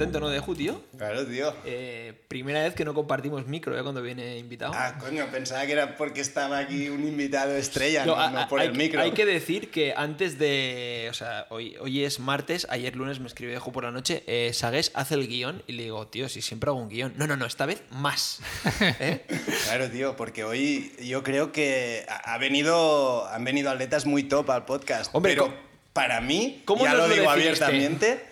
contento, ¿no, Deju, tío? Claro, tío. Eh, primera vez que no compartimos micro, ¿eh? Cuando viene invitado. Ah, coño, pensaba que era porque estaba aquí un invitado estrella, no, a- no a- por hay, el micro. hay que decir que antes de. O sea, hoy, hoy es martes, ayer lunes me escribió Deju por la noche. Eh, Sagues hace el guion y le digo, tío, si siempre hago un guion. No, no, no, esta vez más. ¿Eh? Claro, tío, porque hoy yo creo que ha venido, han venido atletas muy top al podcast. Hombre, pero para mí, ¿cómo ya lo lo digo definiste? abiertamente,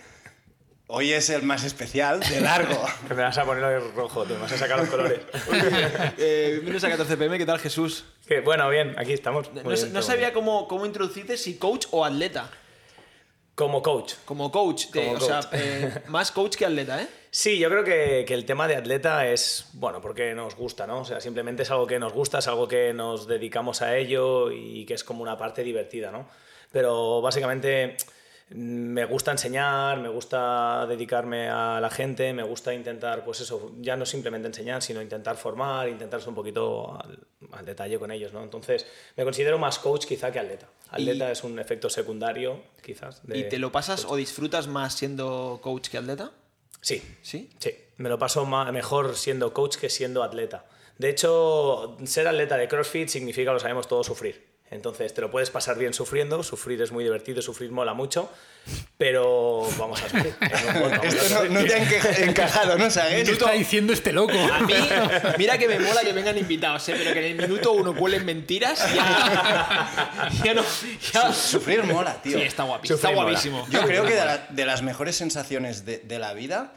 hoy es el más especial, de largo. Que me vas a poner el rojo, te me vas a sacar los colores. Eh, bienvenidos a 14 pm, ¿qué tal, Jesús? Que, bueno, bien, aquí estamos. No, Muy bien, no todo sabía bien. cómo, cómo introducirte, si coach o atleta. Como coach. Como coach, te- Como o sea, eh, más coach que atleta, ¿eh? Sí, yo creo que, que el tema de atleta es, bueno, porque nos gusta, ¿no? O sea, simplemente es algo que nos gusta, es algo que nos dedicamos a ello y que es como una parte divertida, ¿no? Pero básicamente me gusta enseñar, me gusta dedicarme a la gente, me gusta intentar, pues eso, ya no simplemente enseñar, sino intentar formar, intentar ser un poquito al, al detalle con ellos, ¿no? Entonces, me considero más coach quizá que atleta. Atleta es un efecto secundario, quizás. de- ¿Y te lo pasas o disfrutas más siendo coach que atleta? Sí, ¿Sí? Sí, me lo paso ma- mejor siendo coach que siendo atleta. De hecho, ser atleta de CrossFit significa, lo sabemos todos, sufrir. Entonces, te lo puedes pasar bien sufriendo, sufrir es muy divertido, sufrir mola mucho, pero vamos a sufrir. Vamos Esto no, sufrir. no te ha enca- encajado, ¿no, ¿Qué Sagues? está diciendo este loco? A mí, mira que me mola que vengan invitados, ¿eh? pero que en el minuto uno cuelen mentiras, ya, ya no. ya- Sufrir mola, tío. Sí, está guapísimo. Está guapísimo. Yo creo que de, la- de las mejores sensaciones de, de la vida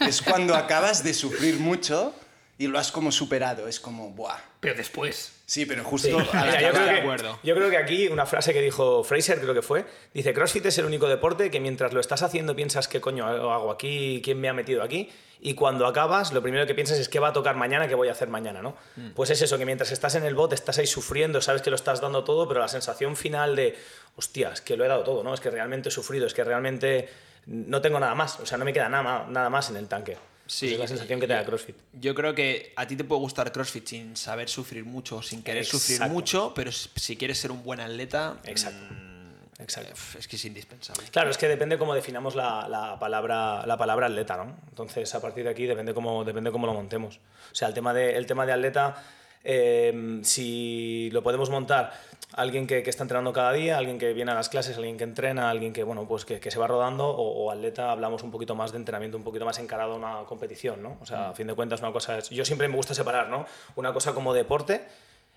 es cuando acabas de sufrir mucho y lo has como superado. Es como, ¡buah! Pero después. Sí, pero justo... A yo, creo que, acuerdo. yo creo que aquí una frase que dijo Fraser, creo que fue, dice, CrossFit es el único deporte que mientras lo estás haciendo piensas qué coño hago aquí, quién me ha metido aquí, y cuando acabas lo primero que piensas es qué va a tocar mañana, qué voy a hacer mañana, ¿no? Mm. Pues es eso, que mientras estás en el bot estás ahí sufriendo, sabes que lo estás dando todo, pero la sensación final de, hostias, que lo he dado todo, ¿no? Es que realmente he sufrido, es que realmente no tengo nada más, o sea, no me queda nada, nada más en el tanque. Sí. Esa es la sensación que te da CrossFit. Yo creo que a ti te puede gustar CrossFit sin saber sufrir mucho, sin querer sufrir mucho, pero si si quieres ser un buen atleta, Exacto. mm, Exacto. eh, es que es indispensable. Claro, es que depende cómo definamos la, la palabra, la palabra atleta, ¿no? Entonces, a partir de aquí depende cómo, depende cómo lo montemos. O sea, el tema de, el tema de atleta, eh, si lo podemos montar alguien que, que está entrenando cada día, alguien que viene a las clases, alguien que entrena, alguien que, bueno, pues que, que se va rodando, o, o atleta, hablamos un poquito más de entrenamiento, un poquito más encarado a una competición, ¿no? O sea, a fin de cuentas, una cosa es... Yo siempre me gusta separar, ¿no? Una cosa como deporte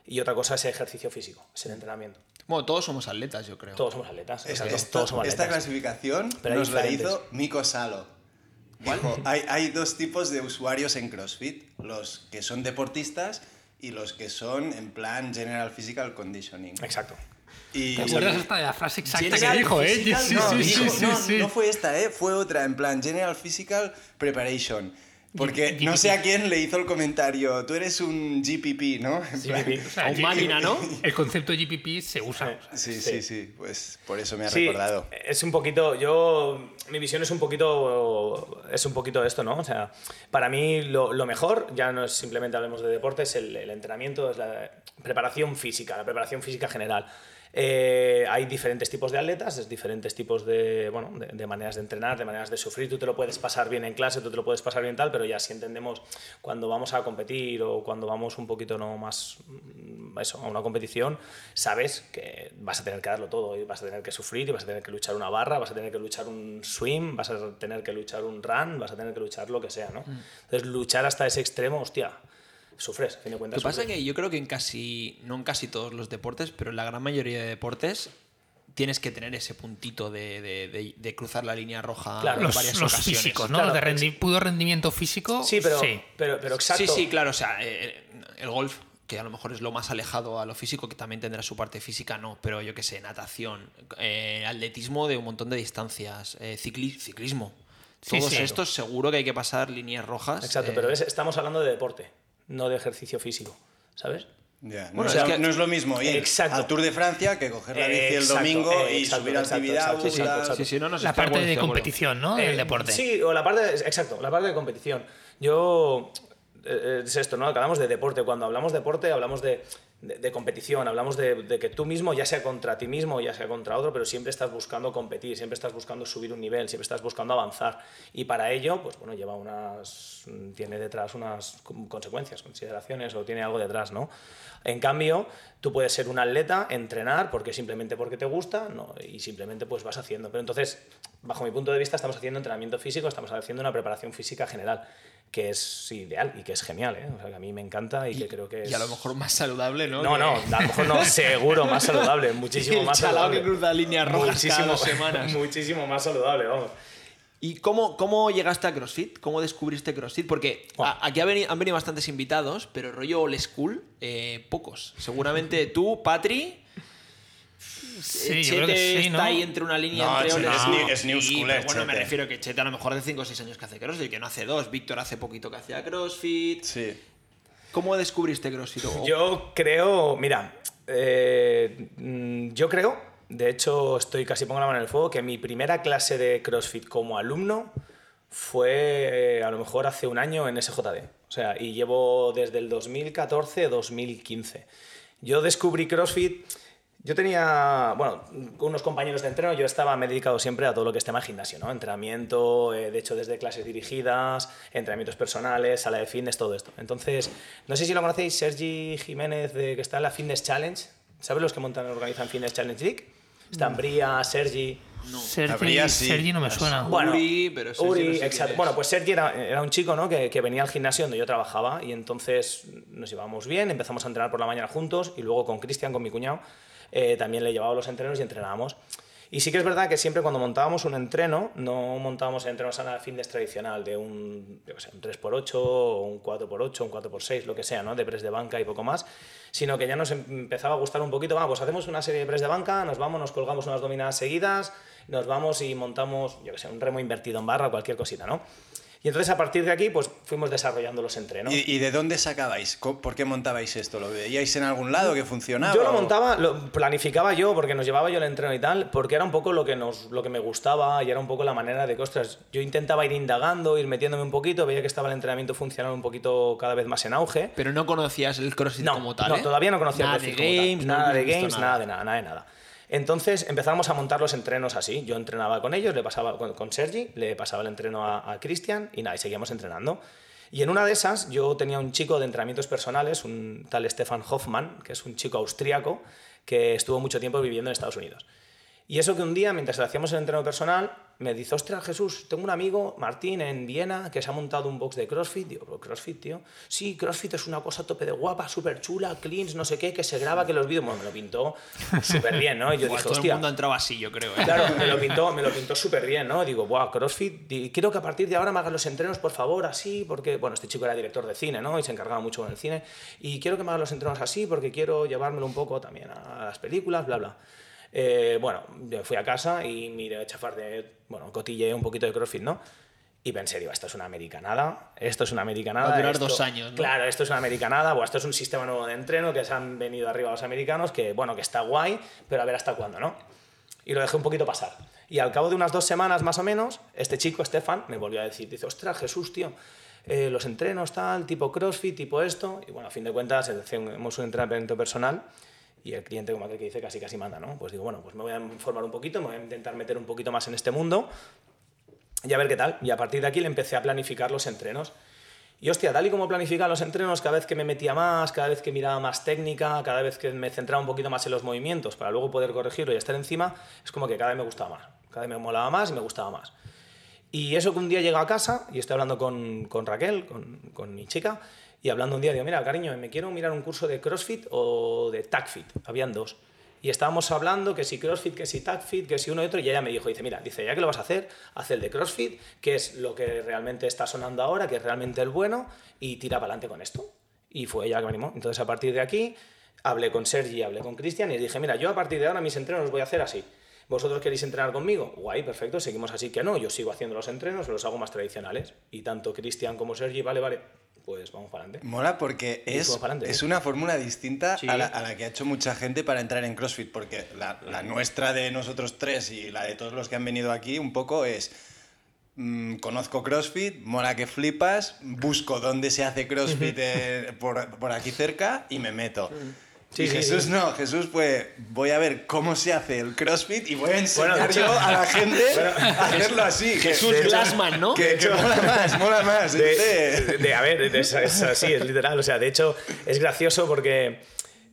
y otra cosa es ejercicio físico, es el entrenamiento. Bueno, todos somos atletas, yo creo. Todos somos atletas. Es- exacto, esta, todos somos esta atletas. clasificación Pero nos la hizo Miko Salo. Dijo, hay, hay dos tipos de usuarios en CrossFit, los que son deportistas y los que son en plan General Physical Conditioning. Exacto. Y, ¿Te acuerdas hasta de la frase exacta General que dijo, eh? Physical, Sí, no, sí, dijo- sí, sí, no, sí. no fue esta, ¿eh? fue otra, en plan General Physical Preparation. Porque no sé a quién le hizo el comentario, tú eres un GPP, ¿no? En plan- GPP. O sea, A un máquina, ¿no? El concepto GPP se usa. o sea, Sí, sí, sí, pues por eso me ha Sí, recordado. es un poquito, yo, mi visión es un poquito, es un poquito esto, ¿no? O sea, para mí lo, lo mejor, ya no es simplemente hablemos de deportes, el, el entrenamiento, es la preparación física, la preparación física general. Eh, hay diferentes tipos de atletas, es diferentes tipos de, bueno, de, de maneras de entrenar, de maneras de sufrir. Tú te lo puedes pasar bien en clase, tú te lo puedes pasar bien tal, pero ya si entendemos cuando vamos a competir o cuando vamos un poquito no más mm, eso, a una competición, sabes que vas a tener que darlo todo y vas a tener que sufrir y vas a tener que luchar una barra, vas a tener que luchar un swim, vas a tener que luchar un run, vas a tener que luchar lo que sea, ¿no? Entonces luchar hasta ese extremo, hostia, sufres, a fin de Lo cuentas. que pasa es que yo creo que en casi, no en casi todos los deportes, pero en la gran mayoría de deportes tienes que tener ese puntito de, de- de- de cruzar la línea roja Claro, en Los, varias los ocasiones. físicos, ¿no? Claro, de rendi- puro rendimiento físico. Sí, pero, Sí. pero, pero exacto. Sí, sí, claro, o sea, eh, el golf, que a lo mejor es lo más alejado a lo físico, que también tendrá su parte física, no, pero yo qué sé, natación, eh, atletismo de un montón de distancias, eh, cicli- ciclismo. Todos sí. estos seguro que hay que pasar líneas rojas. Exacto, eh, pero estamos hablando de deporte, no de ejercicio físico, ¿sabes? No, Bueno, o sea, es que- no es lo mismo ir Exacto. al Tour de Francia que coger la bici el domingo y exacto, subir a exacto, actividad. exacto, tal. exacto, exacto. Sí, sí, no, La parte de competición, ¿no? Del Eh, deporte. Sí, o la parte, de- exacto, la parte de competición. Yo, eh, es esto, ¿no? Hablamos de deporte. Cuando hablamos de deporte, hablamos de de, competición, hablamos de, de que tú mismo, ya sea contra ti mismo, ya sea contra otro, pero siempre estás buscando competir, siempre estás buscando subir un nivel, siempre estás buscando avanzar. Y para ello, pues bueno, lleva unas, tiene detrás unas con- consecuencias, consideraciones o tiene algo detrás, ¿no? En cambio, tú puedes ser un atleta, entrenar, porque simplemente porque te gusta, no, y simplemente pues vas haciendo. Pero entonces, bajo mi punto de vista, estamos haciendo entrenamiento físico, estamos haciendo una preparación física general, que es ideal y que es genial, ¿eh? O sea, que a mí me encanta y, que creo que es... Y a lo mejor más saludable, ¿no? No, no, a lo mejor no, seguro, más saludable, muchísimo El más saludable. que cruza líneas rojas cada dos semanas. Muchísimo más saludable, vamos. ¿Y cómo, cómo llegaste a CrossFit? ¿Cómo descubriste CrossFit? Porque Buah. a- aquí ha veni- han venido bastantes invitados, pero rollo old school, eh, pocos. Seguramente tú, Patri, Sí, yo Chete creo que sí, está ahí entre una línea No, entre Chete es school. new- es new Sí, schooler, pero bueno, me Chete. refiero que Chete a lo mejor hace 5 o 6 años que hace CrossFit, que no hace 2. Víctor hace poquito que hacía CrossFit. Sí. ¿Cómo descubriste CrossFit? Yo creo, mira, eh, mm, yo creo, de hecho estoy casi pongo la mano en el fuego, que mi primera clase de CrossFit como alumno fue eh, a lo mejor hace un año en SJD. O sea, y llevo desde el 2014-2015. Yo descubrí CrossFit. Yo tenía, bueno, unos compañeros de entreno, yo estaba, me he dedicado siempre a todo lo que es tema gimnasio, ¿no? Entrenamiento, eh, de hecho desde clases dirigidas, entrenamientos personales, sala de fitness, todo esto. Entonces, no sé si lo conocéis, Sergi Jiménez, de, que está en la Fitness Challenge, ¿sabes los que montan organizan Fitness Challenge League? Están Bria, Sergi... Sergi, Habría, sí. Sergi no me suena. Bueno, Uri, pero Sergi Uri, no sé exacto. Bueno, pues Sergi era, era un chico ¿no? que, que venía al gimnasio donde yo trabajaba y entonces nos llevábamos bien, empezamos a entrenar por la mañana juntos y luego con Cristian, con mi cuñado, eh, también le llevaba los entrenos y entrenábamos. Y sí que es verdad que siempre cuando montábamos un entreno, no montábamos el entreno sana fitness tradicional de un, yo sé, un 3x8 o un 4x8, un 4x6, lo que sea, ¿no? de press de banca y poco más, sino que ya nos em- empezaba a gustar un poquito, vamos, hacemos una serie de press de banca, nos vamos, nos colgamos unas dominadas seguidas, nos vamos y montamos, yo qué sé, un remo invertido en barra, cualquier cosita, ¿no? Y entonces a partir de aquí, pues fuimos desarrollando los entrenos. ¿Y, y de dónde sacabais? ¿Por qué montabais esto? ¿Lo veíais en algún lado que funcionaba? Yo lo montaba, lo planificaba yo, porque nos llevaba yo el entreno y tal, porque era un poco lo que, nos, lo que me gustaba y era un poco la manera de que, ostras, yo intentaba ir indagando, ir metiéndome un poquito, veía que estaba el entrenamiento funcionando un poquito cada vez más en auge. Pero no conocías el CrossFit No, como tal, no, ¿eh? todavía no conocía nada el de CrossFit como tal. games, no nada de habías visto games, nada de nada, nada de nada. Entonces empezamos a montar los entrenos así. Yo entrenaba con ellos, le pasaba con, Sergi, le pasaba el entreno a, a Cristian y nada, y seguíamos entrenando. Y en una de esas yo tenía un chico de entrenamientos personales, un tal Stefan Hoffman, que es un chico austriaco que estuvo mucho tiempo viviendo en Estados Unidos. Y eso que un día, mientras hacíamos el entreno personal, me dice, ostras, Jesús, tengo un amigo, Martín, en Viena, que se ha montado un box de CrossFit. Digo, "¿Pero CrossFit, tío? Sí, CrossFit es una cosa a tope de guapa, súper chula, cleans, no sé qué, que se graba, que los vídeos... Bueno, me lo pintó súper bien, ¿no? Y yo Buah, dije, todo el mundo entraba así, yo creo. ¿eh? Claro, me lo pintó, me lo pintó súper bien, ¿no? Digo, buah, CrossFit, quiero que a partir de ahora me hagas los entrenos, por favor, así, porque, bueno, este chico era director de cine, ¿no? Y se encargaba mucho con el cine, y quiero que me hagas los entrenos así, porque quiero llevármelo un poco también a las películas, bla, bla. Eh, bueno, fui a casa y miré chafar de, bueno, cotilleé un poquito de CrossFit, ¿no? Y pensé, digo, esto es una americanada, esto es una americanada. Va a durar esto- dos años, ¿no? Claro, esto es una americanada, bueno, esto es un sistema nuevo de entreno que se han venido arriba los americanos, que, bueno, que está guay, pero a ver hasta cuándo, ¿no? y lo dejé un poquito pasar. Y al cabo de unas dos semanas más o menos, este chico, Stefan, me volvió a decir, dice, ostras, Jesús, tío, eh, los entrenos tal, tipo CrossFit, tipo esto, y bueno, a fin de cuentas hacemos un entrenamiento personal y el cliente, como aquel que dice, casi casi manda, ¿no? Pues digo, bueno, pues me voy a informar un poquito, me voy a intentar meter un poquito más en este mundo y a ver qué tal. Y a partir de aquí le empecé a planificar los entrenos. Y hostia, tal y como planificaba los entrenos, cada vez que me metía más, cada vez que miraba más técnica, cada vez que me centraba un poquito más en los movimientos para luego poder corregirlo y estar encima, es como que cada vez me gustaba más. Cada vez me molaba más y me gustaba más. Y eso que un día llego a casa y estoy hablando con, con Raquel, con, con mi chica, y hablando un día, digo, mira, cariño, me quiero mirar un curso de CrossFit o de TACFit. Habían dos. Y estábamos hablando que si CrossFit, que si TACFit, que si uno y otro, y ella me dijo, dice, mira, dice, ya que lo vas a hacer, haz el de CrossFit, que es lo que realmente está sonando ahora, que es realmente el bueno, y tira para adelante con esto. Y fue ella que me animó. Entonces, a partir de aquí, hablé con Sergi, hablé con Cristian y dije, mira, yo a partir de ahora mis entrenos los voy a hacer así. ¿Vosotros queréis entrenar conmigo? Guay, perfecto, seguimos así que no. Yo sigo haciendo los entrenos, los hago más tradicionales. Y tanto Cristian como Sergi, vale, vale, pues vamos para adelante. Mola porque es, es ¿eh? una fórmula distinta Sí. a, la, a la que ha hecho mucha gente para entrar en CrossFit, porque la, la nuestra de nosotros tres y la de todos los que han venido aquí un poco es... mm, conozco CrossFit, mola que flipas, busco dónde se hace CrossFit eh, por, por aquí cerca y me meto. Sí, y sí, Jesús sí. no, Jesús fue, voy a ver cómo se hace el CrossFit y voy a enseñar Bueno, yo a la gente a hacerlo así. Jesús hecho- Glassman, ¿no? Que, que mola más, mola más. De, este- de- a ver, es, es así, es literal. O sea, de hecho, es gracioso porque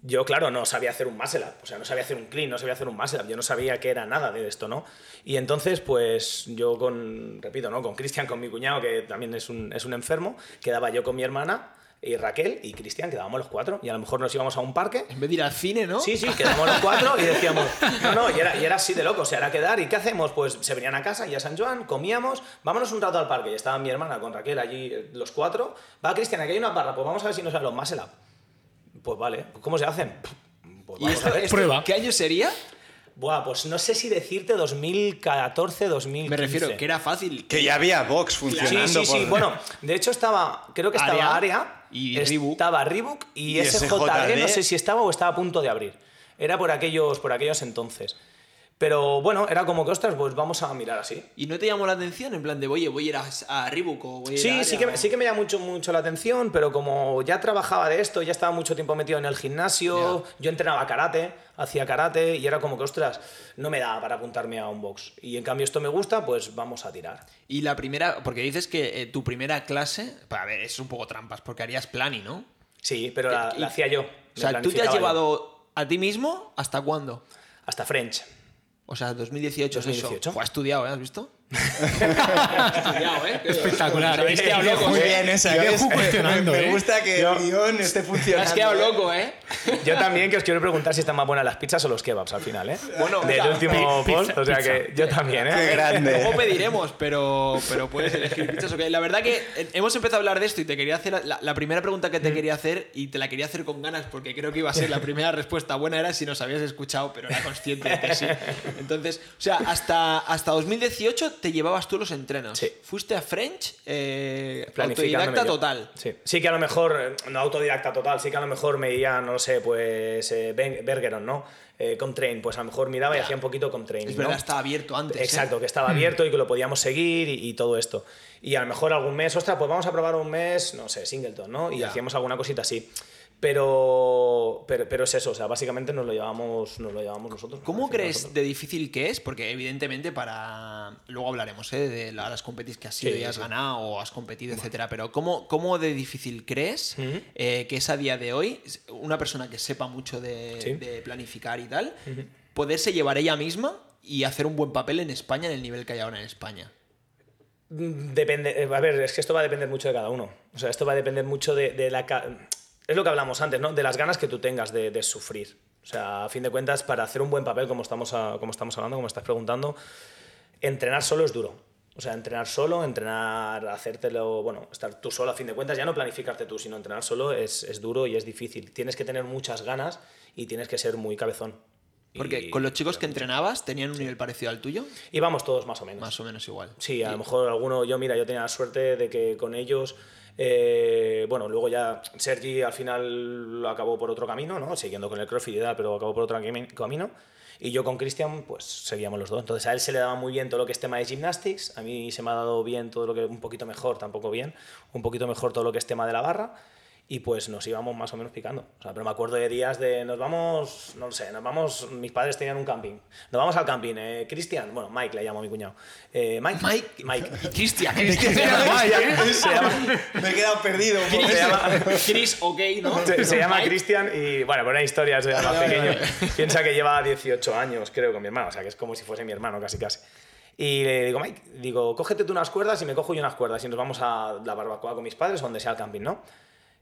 yo, claro, no sabía hacer un muscle up. O sea, no sabía hacer un clean, no sabía hacer un muscle up. Yo no sabía que era nada de esto, ¿no? Y entonces, pues yo con, repito, ¿no? Con Cristian, con mi cuñado, que también es un, es un enfermo, quedaba yo con mi hermana y Raquel y Cristian, quedábamos los cuatro. Y a lo mejor nos íbamos a un parque En vez de ir al cine, ¿no? Sí, sí, quedamos los cuatro y decíamos, no, no, y era, y era así de loco, o sea, era quedar, ¿y qué hacemos? Pues se venían a casa y a San Juan, comíamos, vámonos un rato al parque, y estaba mi hermana con Raquel allí, eh, los cuatro, va Cristian, aquí hay una barra, pues vamos a ver si nos salen los muscle up. Pues vale, ¿cómo se hacen? Pues ¿Y vamos esto, a ver. esto Prueba. qué año sería? Buah, pues no sé si decirte 2014, 2015. Me refiero que era fácil. que ya había box Sí, funcionando. sí, sí. por- Bueno, de hecho estaba, creo que estaba Área y Reebok. estaba Reebok y, Y SJD, SJD. no sé si estaba o estaba a punto de abrir. Era por aquellos, por aquellos entonces. Pero bueno, era como que, ostras, pues vamos a mirar así. ¿Y no te llamó la atención? En plan de, oye, voy a ir a, a Reebok o voy a ir a Sí, Área sí que, sí que me llama mucho, mucho la atención, pero como ya trabajaba de esto, ya estaba mucho tiempo metido en el gimnasio, yo entrenaba karate, hacía karate y era como que, ostras, no me daba para apuntarme a un box. Y en cambio esto me gusta, pues vamos a tirar. Y la primera, porque dices que eh, tu primera clase, a ver, es un poco trampas, porque harías plani, ¿no? Sí, pero la, Y- la hacía yo. O sea, tú te has yo. llevado a ti mismo hasta cuándo? Hasta French. O sea, 2018, es 2018. eso. Fue, estudiado, ¿eh? ¿Has visto? Estudiado, ¿eh? Espectacular. Sabéis que hablo loco, Muy ¿eh? bien esa. Cuestionando, me ¿eh? gusta que Yo- el guion esté funcionando. has quedado loco, ¿eh? Yo también que os quiero preguntar si están más buenas las pizzas o los kebabs al final, ¿eh? Bueno, del último post, pizza, o sea pizza. que yo también, Qué ¿eh? grande. Luego pediremos, pero, pero puedes elegir pizzas o qué. La verdad que eh, hemos empezado a hablar de esto y te quería hacer la, la primera pregunta que te quería hacer y te la quería hacer con ganas porque creo que iba a ser la primera respuesta buena era si nos habías escuchado, pero era consciente de que sí. Entonces, o sea, hasta, hasta 2018 te llevabas tú los entrenos. Sí. Fuiste a French, eh, autodidacta yo. total. Sí. sí que a lo mejor, eh, no autodidacta total, sí que a lo mejor me iba, no sé, pues eh, Bergeron, ¿no? Eh, Comtrain, pues a lo mejor miraba y hacía un poquito Comtrain. Es ¿no? verdad, estaba abierto antes. ¿eh? Exacto, que estaba abierto y que lo podíamos seguir y, y todo esto. Y a lo mejor algún mes, ostras, pues vamos a probar un mes, no sé, Singleton, ¿no? Y Ya. hacíamos alguna cosita así. Pero, pero, pero es eso, o sea, básicamente nos lo llevamos, nos lo llevamos nosotros. ¿Cómo crees nosotros. de difícil que es? Porque evidentemente para... Luego hablaremos ¿eh? de la- las competiciones que has sido Sí, y has sí. ganado o has competido, etcétera. Pero ¿cómo, ¿cómo de difícil crees eh, que es a día de hoy una persona que sepa mucho de, Sí. de planificar y tal, poderse llevar ella misma y hacer un buen papel en España en el nivel que hay ahora en España? Mm, Depende, eh, a ver, es que esto va a depender mucho de cada uno. O sea, esto va a depender mucho de, de la... Es lo que hablamos antes, ¿no? De las ganas que tú tengas de, de sufrir. O sea, a fin de cuentas, para hacer un buen papel, como estamos, a- como estamos hablando, como estás preguntando, entrenar solo es duro. O sea, entrenar solo, entrenar, hacértelo, bueno, estar tú solo a fin de cuentas, ya no planificarte tú, sino entrenar solo es, es duro y es difícil. Tienes que tener muchas ganas y tienes que ser muy cabezón. Porque con los chicos que entrenabas tenían un nivel parecido al tuyo, Íbamos todos más o menos. más o menos igual. Sí, a lo mejor alguno, yo mira, yo tenía la suerte de que con ellos, eh, bueno, luego ya Sergi al final lo acabó por otro camino, ¿no? Siguiendo con el CrossFit y tal, pero acabó por otro cami- camino. Y yo con Cristian, pues seguíamos los dos. Entonces a él se le daba muy bien todo lo que es tema de gymnastics, a mí se me ha dado bien todo lo que, un poquito mejor, tampoco bien, un poquito mejor todo lo que es tema de la barra. Y pues nos íbamos más o menos picando. O sea, pero me acuerdo de días de nos vamos, no lo sé, nos vamos, mis padres tenían un camping. Nos vamos al camping. Eh, Cristian, bueno, Mike le llamo a mi cuñado. Eh, Mike. Mike. Mike. Y Cristian. Se llama- Me he quedado perdido. poco. se llama- Chris, ok, ¿no? se- se llama. Cristian y, bueno, por una historia, soy el más pequeño. Piensa que lleva 18 años, creo, con mi hermano. O sea, que es como si fuese mi hermano, casi, casi. Y le digo, Mike, digo, cógete tú unas cuerdas y me cojo yo unas cuerdas y nos vamos a la barbacoa con mis padres, o donde sea el camping, ¿no?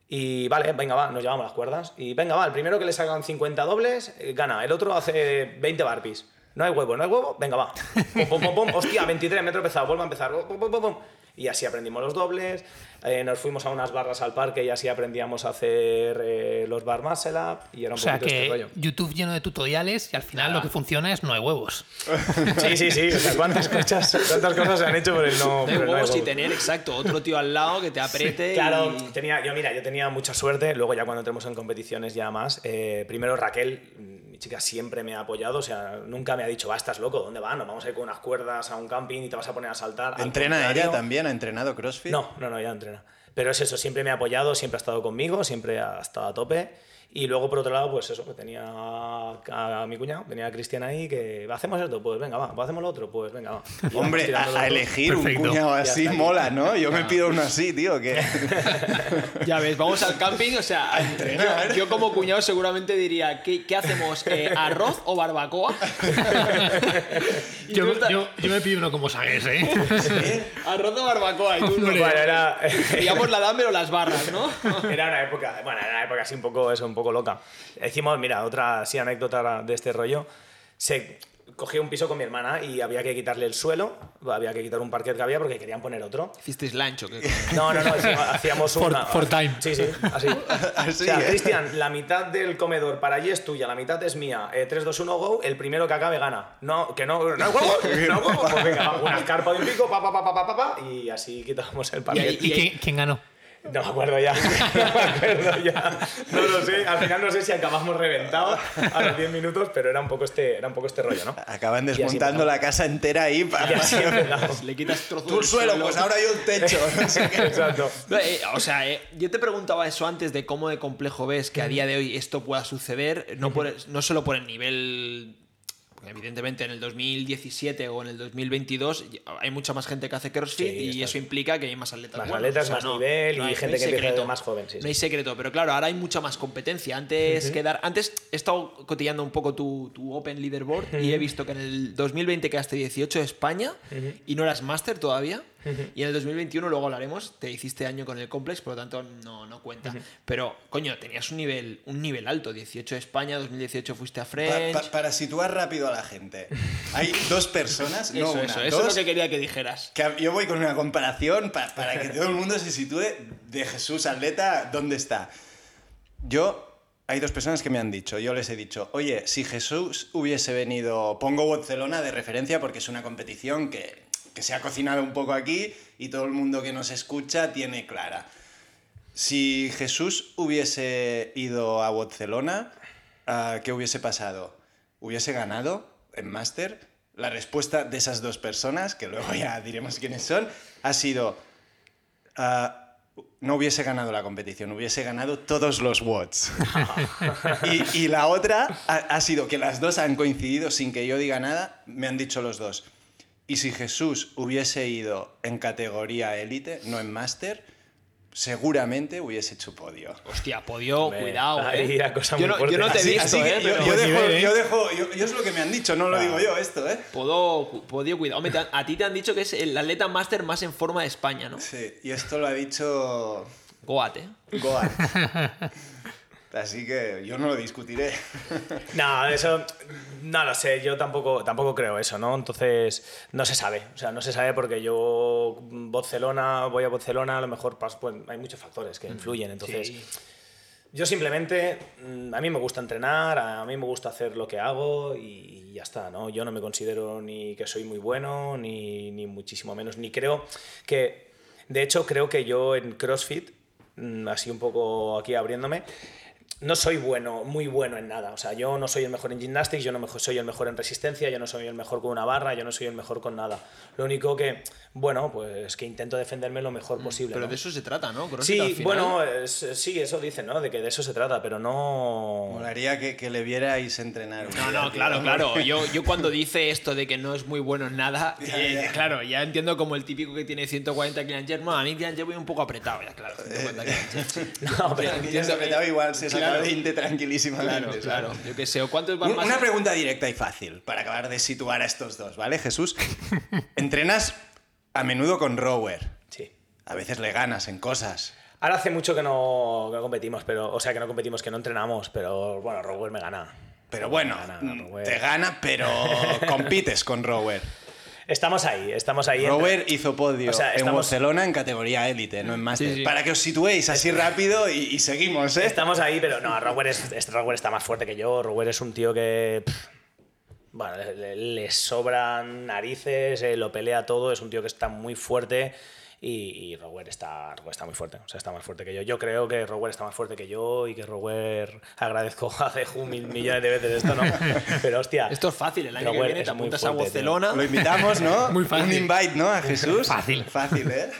Y vale, venga, va, nos llevamos las cuerdas. Y venga, va, el primero que le sacan 50 dobles, eh, gana. El otro hace 20 barpees. No hay huevo, no hay huevo, venga, va. Pum, pum, pum, pum. Hostia, 23, me he tropezado, vuelvo a empezar. Pum, pum, pum, pum. Y así aprendimos los dobles. eh, nos fuimos a unas barras al parque y así aprendíamos a hacer eh, los bar muscle up. Y era O un sea poquito este rollo. YouTube lleno de tutoriales y al final lo que funciona es no hay huevos. Sí, sí, sí. O sea, ¿cuántas cosas, cuántas cosas se han hecho por el no. No por hay el no hay huevos y tener, exacto, otro tío al lado que te apriete. Claro, y- tenía, yo mira, yo tenía mucha suerte. Luego ya cuando entremos en competiciones ya más, eh, primero Raquel, mi chica siempre me ha apoyado, o sea, nunca me ha dicho, va, estás loco, ¿dónde va? Nos vamos a ir con unas cuerdas a un camping y te vas a poner a saltar. Al ¿Entrena ella también? ¿Ha entrenado CrossFit? No, no, no, ya entrena. Pero es eso, siempre me ha apoyado, siempre ha estado conmigo, siempre ha estado a tope. Y luego, por otro lado, pues eso, que tenía a, a mi cuñado, tenía a Cristian ahí, que hacemos esto, pues venga, va, hacemos lo otro, pues venga, va. Y Hombre, a, a elegir un cuñado así mola, ¿no? Yo me pido uno así, tío, que... Ya ves, vamos al camping, o sea, entrenar. yo, yo como cuñado seguramente diría, ¿qué, qué hacemos? Eh, ¿Arroz o barbacoa? Yo, estás- yo, yo me pido uno como sagues, ¿eh? Arroz o barbacoa, y tú no. Bueno, era, Digamos la dame o las barras, ¿no? era una época, bueno, era una época así un poco, eso, un poco loca. Hicimos, mira, otra así anécdota de este rollo. Se cogió un piso con mi hermana y había que quitarle el suelo, había que quitar un parquet que había porque querían poner otro. ¿Hicisteis lancho? No, no, no, hacíamos- For- una... for time. Sí, sí, así. Así, o sea, ¿eh? Cristian, la mitad del comedor para allí es tuya, la mitad es mía. Eh, 3, 2, 1, go, el primero que acabe gana. No, que no, no, huevo, no, huevo. Pues venga, una escarpa de un pico, pa, pa, pa, pa, pa, pa, pa, y así quitábamos el parquet. ¿Y quién, quién ganó? No me acuerdo ya. No me acuerdo ya. No lo sé. Al final no sé si acabamos reventados a los 10 minutos, pero era un poco este, era un poco este rollo, ¿no? Acaban desmontando la casa entera ahí Y para... Le quitas trozos Tú el del suelo, pues ahora yo el techo. no sé qué. Exacto. Eh, o sea, eh, yo te preguntaba eso antes de cómo de complejo ves que a día de hoy esto pueda suceder, no, por no solo por el nivel. Porque Evidentemente en el 2017 o en el 2022 ya- hay mucha más gente que hace CrossFit Sí, y eso implica que hay más atletas. Más buenos. atletas, más nivel y gente que de más joven, sí, no sí. hay secreto, pero claro, ahora hay mucha más competencia. Antes, quedar, antes he estado cotillando un poco tu, tu Open Leaderboard y he visto que en el 2020 quedaste 18 de España y no eras máster todavía. Y en el 2021, luego hablaremos, te hiciste año con el Complex, por lo tanto no, no cuenta. Pero, coño, tenías un nivel, un nivel alto. 18 de España, 2018 fuiste a Pa- French. pa- para situar rápido a la gente. Hay dos personas, no eso, una, eso, eso dos, es lo que quería que dijeras. que yo voy con una comparación pa- para que todo el mundo se sitúe de Jesús atleta dónde está. Yo, hay dos personas que me han dicho, yo les he dicho, oye, si Jesús hubiese venido, pongo Barcelona de referencia porque es una competición que, que se ha cocinado un poco aquí y todo el mundo que nos escucha tiene clara. Si Jesús hubiese ido a Barcelona, ¿qué hubiese pasado? ¿Hubiese ganado en máster? La respuesta de esas dos personas, que luego ya diremos quiénes son, ha sido... ah, no hubiese ganado la competición, hubiese ganado todos los watts. y, y la otra ha, ha sido que las dos han coincidido sin que yo diga nada, me han dicho los dos. Y si Jesús hubiese ido en categoría élite, no en máster, seguramente hubiese hecho podio. Hostia, podio, Hombre, cuidado, ahí eh. la cosa yo, no, yo no te he Así- visto, eh, yo, yo dejo, ¿eh? yo dejo- yo- yo es lo que me han dicho, no lo digo yo esto, ¿eh? Podo, podio, cuidado. Hombre, te han- a ti te han dicho que es el atleta máster más en forma de España, ¿no? Sí, y esto lo ha dicho Goat, ¿eh? Goat. Así que yo no lo discutiré. No, eso no lo sé, yo tampoco, tampoco creo eso, ¿no? Entonces, no se sabe, o sea, no se sabe porque yo, Barcelona, voy a Barcelona, a lo mejor pues, hay muchos factores que influyen, entonces... Sí. Yo simplemente, mm, a mí me gusta entrenar, a mí me gusta hacer lo que hago y ya está, ¿no? Yo no me considero ni que soy muy bueno, ni, ni muchísimo menos, ni creo que... De hecho, creo que yo en CrossFit, mm, así un poco aquí abriéndome, no soy bueno, muy bueno en nada. O sea, yo no soy el mejor en gymnastics, yo no me- soy el mejor en resistencia, yo no soy el mejor con una barra, yo no soy el mejor con nada. Lo único que, bueno, pues que intento defenderme lo mejor posible. Pero ¿no? de eso se trata, ¿no? CrossFit al Sí, final. bueno, es- sí, eso dicen, ¿no? De que de eso se trata, pero no... Molaría que, que le vierais entrenar. No, no, claro, claro. Yo, yo cuando dice esto de que no es muy bueno en nada, eh, claro, ya entiendo como el típico que tiene 140 clean jerk. Bueno, a mí jerk voy un poco apretado ya, claro. 140 clean jerk, sí. No, pero- Y ya se apretaba igual, se sacaba Claro. 20 tranquilísimamente. Claro, claro. Yo qué sé, ¿o cuántos van más? Una pregunta directa y fácil para acabar de situar a estos dos, ¿vale, Jesús? Entrenas a menudo con Rower. Sí. A veces le ganas en cosas. Ahora hace mucho que no, que no competimos, pero, o sea, que no competimos, que no entrenamos, pero bueno, Rower me gana. Pero bueno, gana, te gana, pero compites con Rower. Estamos ahí, estamos ahí. Rower hizo podio O sea, en Barcelona en categoría élite, no en máster. Sí, sí. Para que os situéis así rápido y, y seguimos, ¿eh? Estamos ahí, pero no, Rower, es, es- Rower está más fuerte que yo. Rower es un tío que. pff, bueno, le sobran narices, eh, lo pelea todo. Es un tío que está muy fuerte Y, y Rower está, Rower está muy fuerte, o sea, está más fuerte que yo. Yo creo que Rower está más fuerte que yo y que Rower agradezco a Deju mil millones de veces esto, ¿no? Pero hostia. Esto es fácil, el año que viene te muy apuntas a tío. Barcelona. Lo invitamos, ¿no? Muy fácil. Un invite, ¿no? A Jesús. Fácil. Fácil, ¿eh?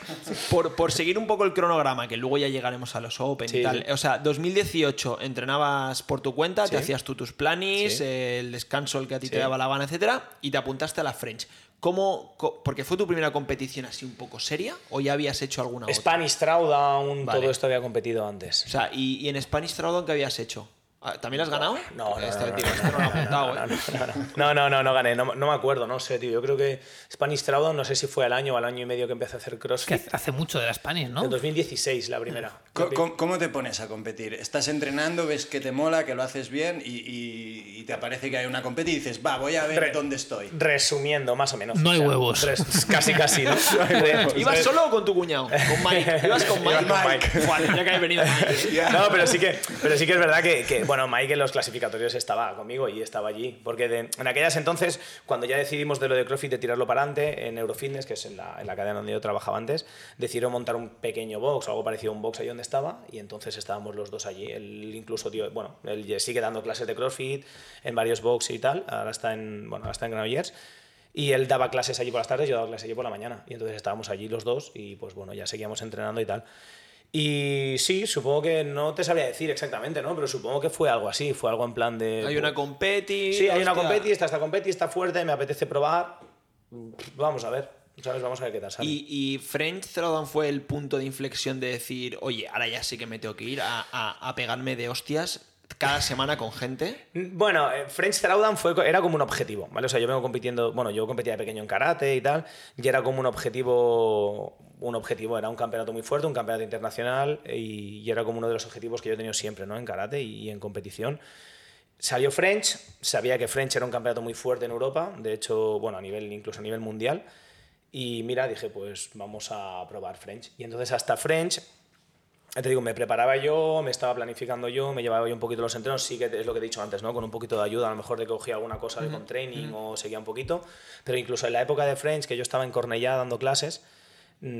Por, por seguir un poco el cronograma, que luego ya llegaremos a los Open Sí, y tal. sí. O sea, 2018 entrenabas por tu cuenta, te hacías tú tus planis, Sí. el descanso el que a ti te daba la gana, etcétera, y te apuntaste a la French. ¿Cómo, porque fue tu primera competición así un poco seria o ya habías hecho alguna otra? Spanish Throwdown, Vale. todo esto había competido antes. O sea, y, y en Spanish Throwdown qué habías hecho? Ah, ¿También has ganado? No, no, Este, no, tío, no, no lo he apuntado. No, no, no, no gané, no, no me acuerdo, no sé, tío. Yo creo que Spanish Throwdown, no sé si fue al año o al año y medio que empecé a hacer Que CrossFit. hace- hace mucho de la Spanish, ¿no? En 2016, la primera. ¿Cómo, cómo te pones a competir? Estás entrenando, ves que te mola, que lo haces bien y, y- y te aparece que hay una competición y dices, va, voy a ver Re- dónde estoy. Resumiendo, más o menos. No hay huevos. casi, casi, ¿Ibas solo o con tu cuñado? Con Mike. ¿Ibas con Mike? Iba con Mike. Que. No, pero sí que, pero sí que es verdad que, que, bueno, Mike en los clasificatorios estaba conmigo y estaba allí. Porque de- en aquellas entonces, cuando ya decidimos de lo de CrossFit de tirarlo para adelante, en Eurofitness, que es en la, en la cadena donde yo trabajaba antes, decidieron montar un pequeño box, algo parecido a un box ahí donde estaba, y entonces estábamos los dos allí. Él incluso, tío, bueno, él sigue dando clases de CrossFit en varios box y tal, ahora está en, bueno, ahora está en Granollers. Y él daba clases allí por las tardes, yo daba clases allí por la mañana. Y entonces estábamos allí los dos y pues bueno, ya seguíamos entrenando y tal. Y sí, supongo que no te sabría decir exactamente, ¿no? Pero supongo que fue algo así, fue algo en plan de... Hay una competi. Sí, hay una competi, está esta competi, está fuerte, me apetece probar. Vamos a ver, ¿sabes? Vamos a ver qué tal sale. Y, y French Throwdown fue el punto de inflexión de decir, oye, ahora ya sí que me tengo que ir a, a- a pegarme de hostias cada semana con gente. Bueno, eh, French Throwdown fue, era como un objetivo, ¿vale? O sea, yo vengo compitiendo, bueno, yo competía de pequeño en karate y tal, y era como un objetivo, un objetivo, era un campeonato muy fuerte, un campeonato internacional, y, y era como uno de los objetivos que yo he tenido siempre, ¿no? En karate y, en competición. Salió French, sabía que French era un campeonato muy fuerte en Europa, de hecho, bueno, a nivel, incluso a nivel mundial, y mira, dije, pues vamos a probar French. Y entonces hasta French te digo, me preparaba yo, me estaba planificando yo, me llevaba yo un poquito los entrenos, sí que es lo que he dicho antes, ¿no? Con un poquito de ayuda, a lo mejor de que cogía alguna cosa de con training o seguía un poquito, pero incluso en la época de French, que yo estaba en Cornellá dando clases,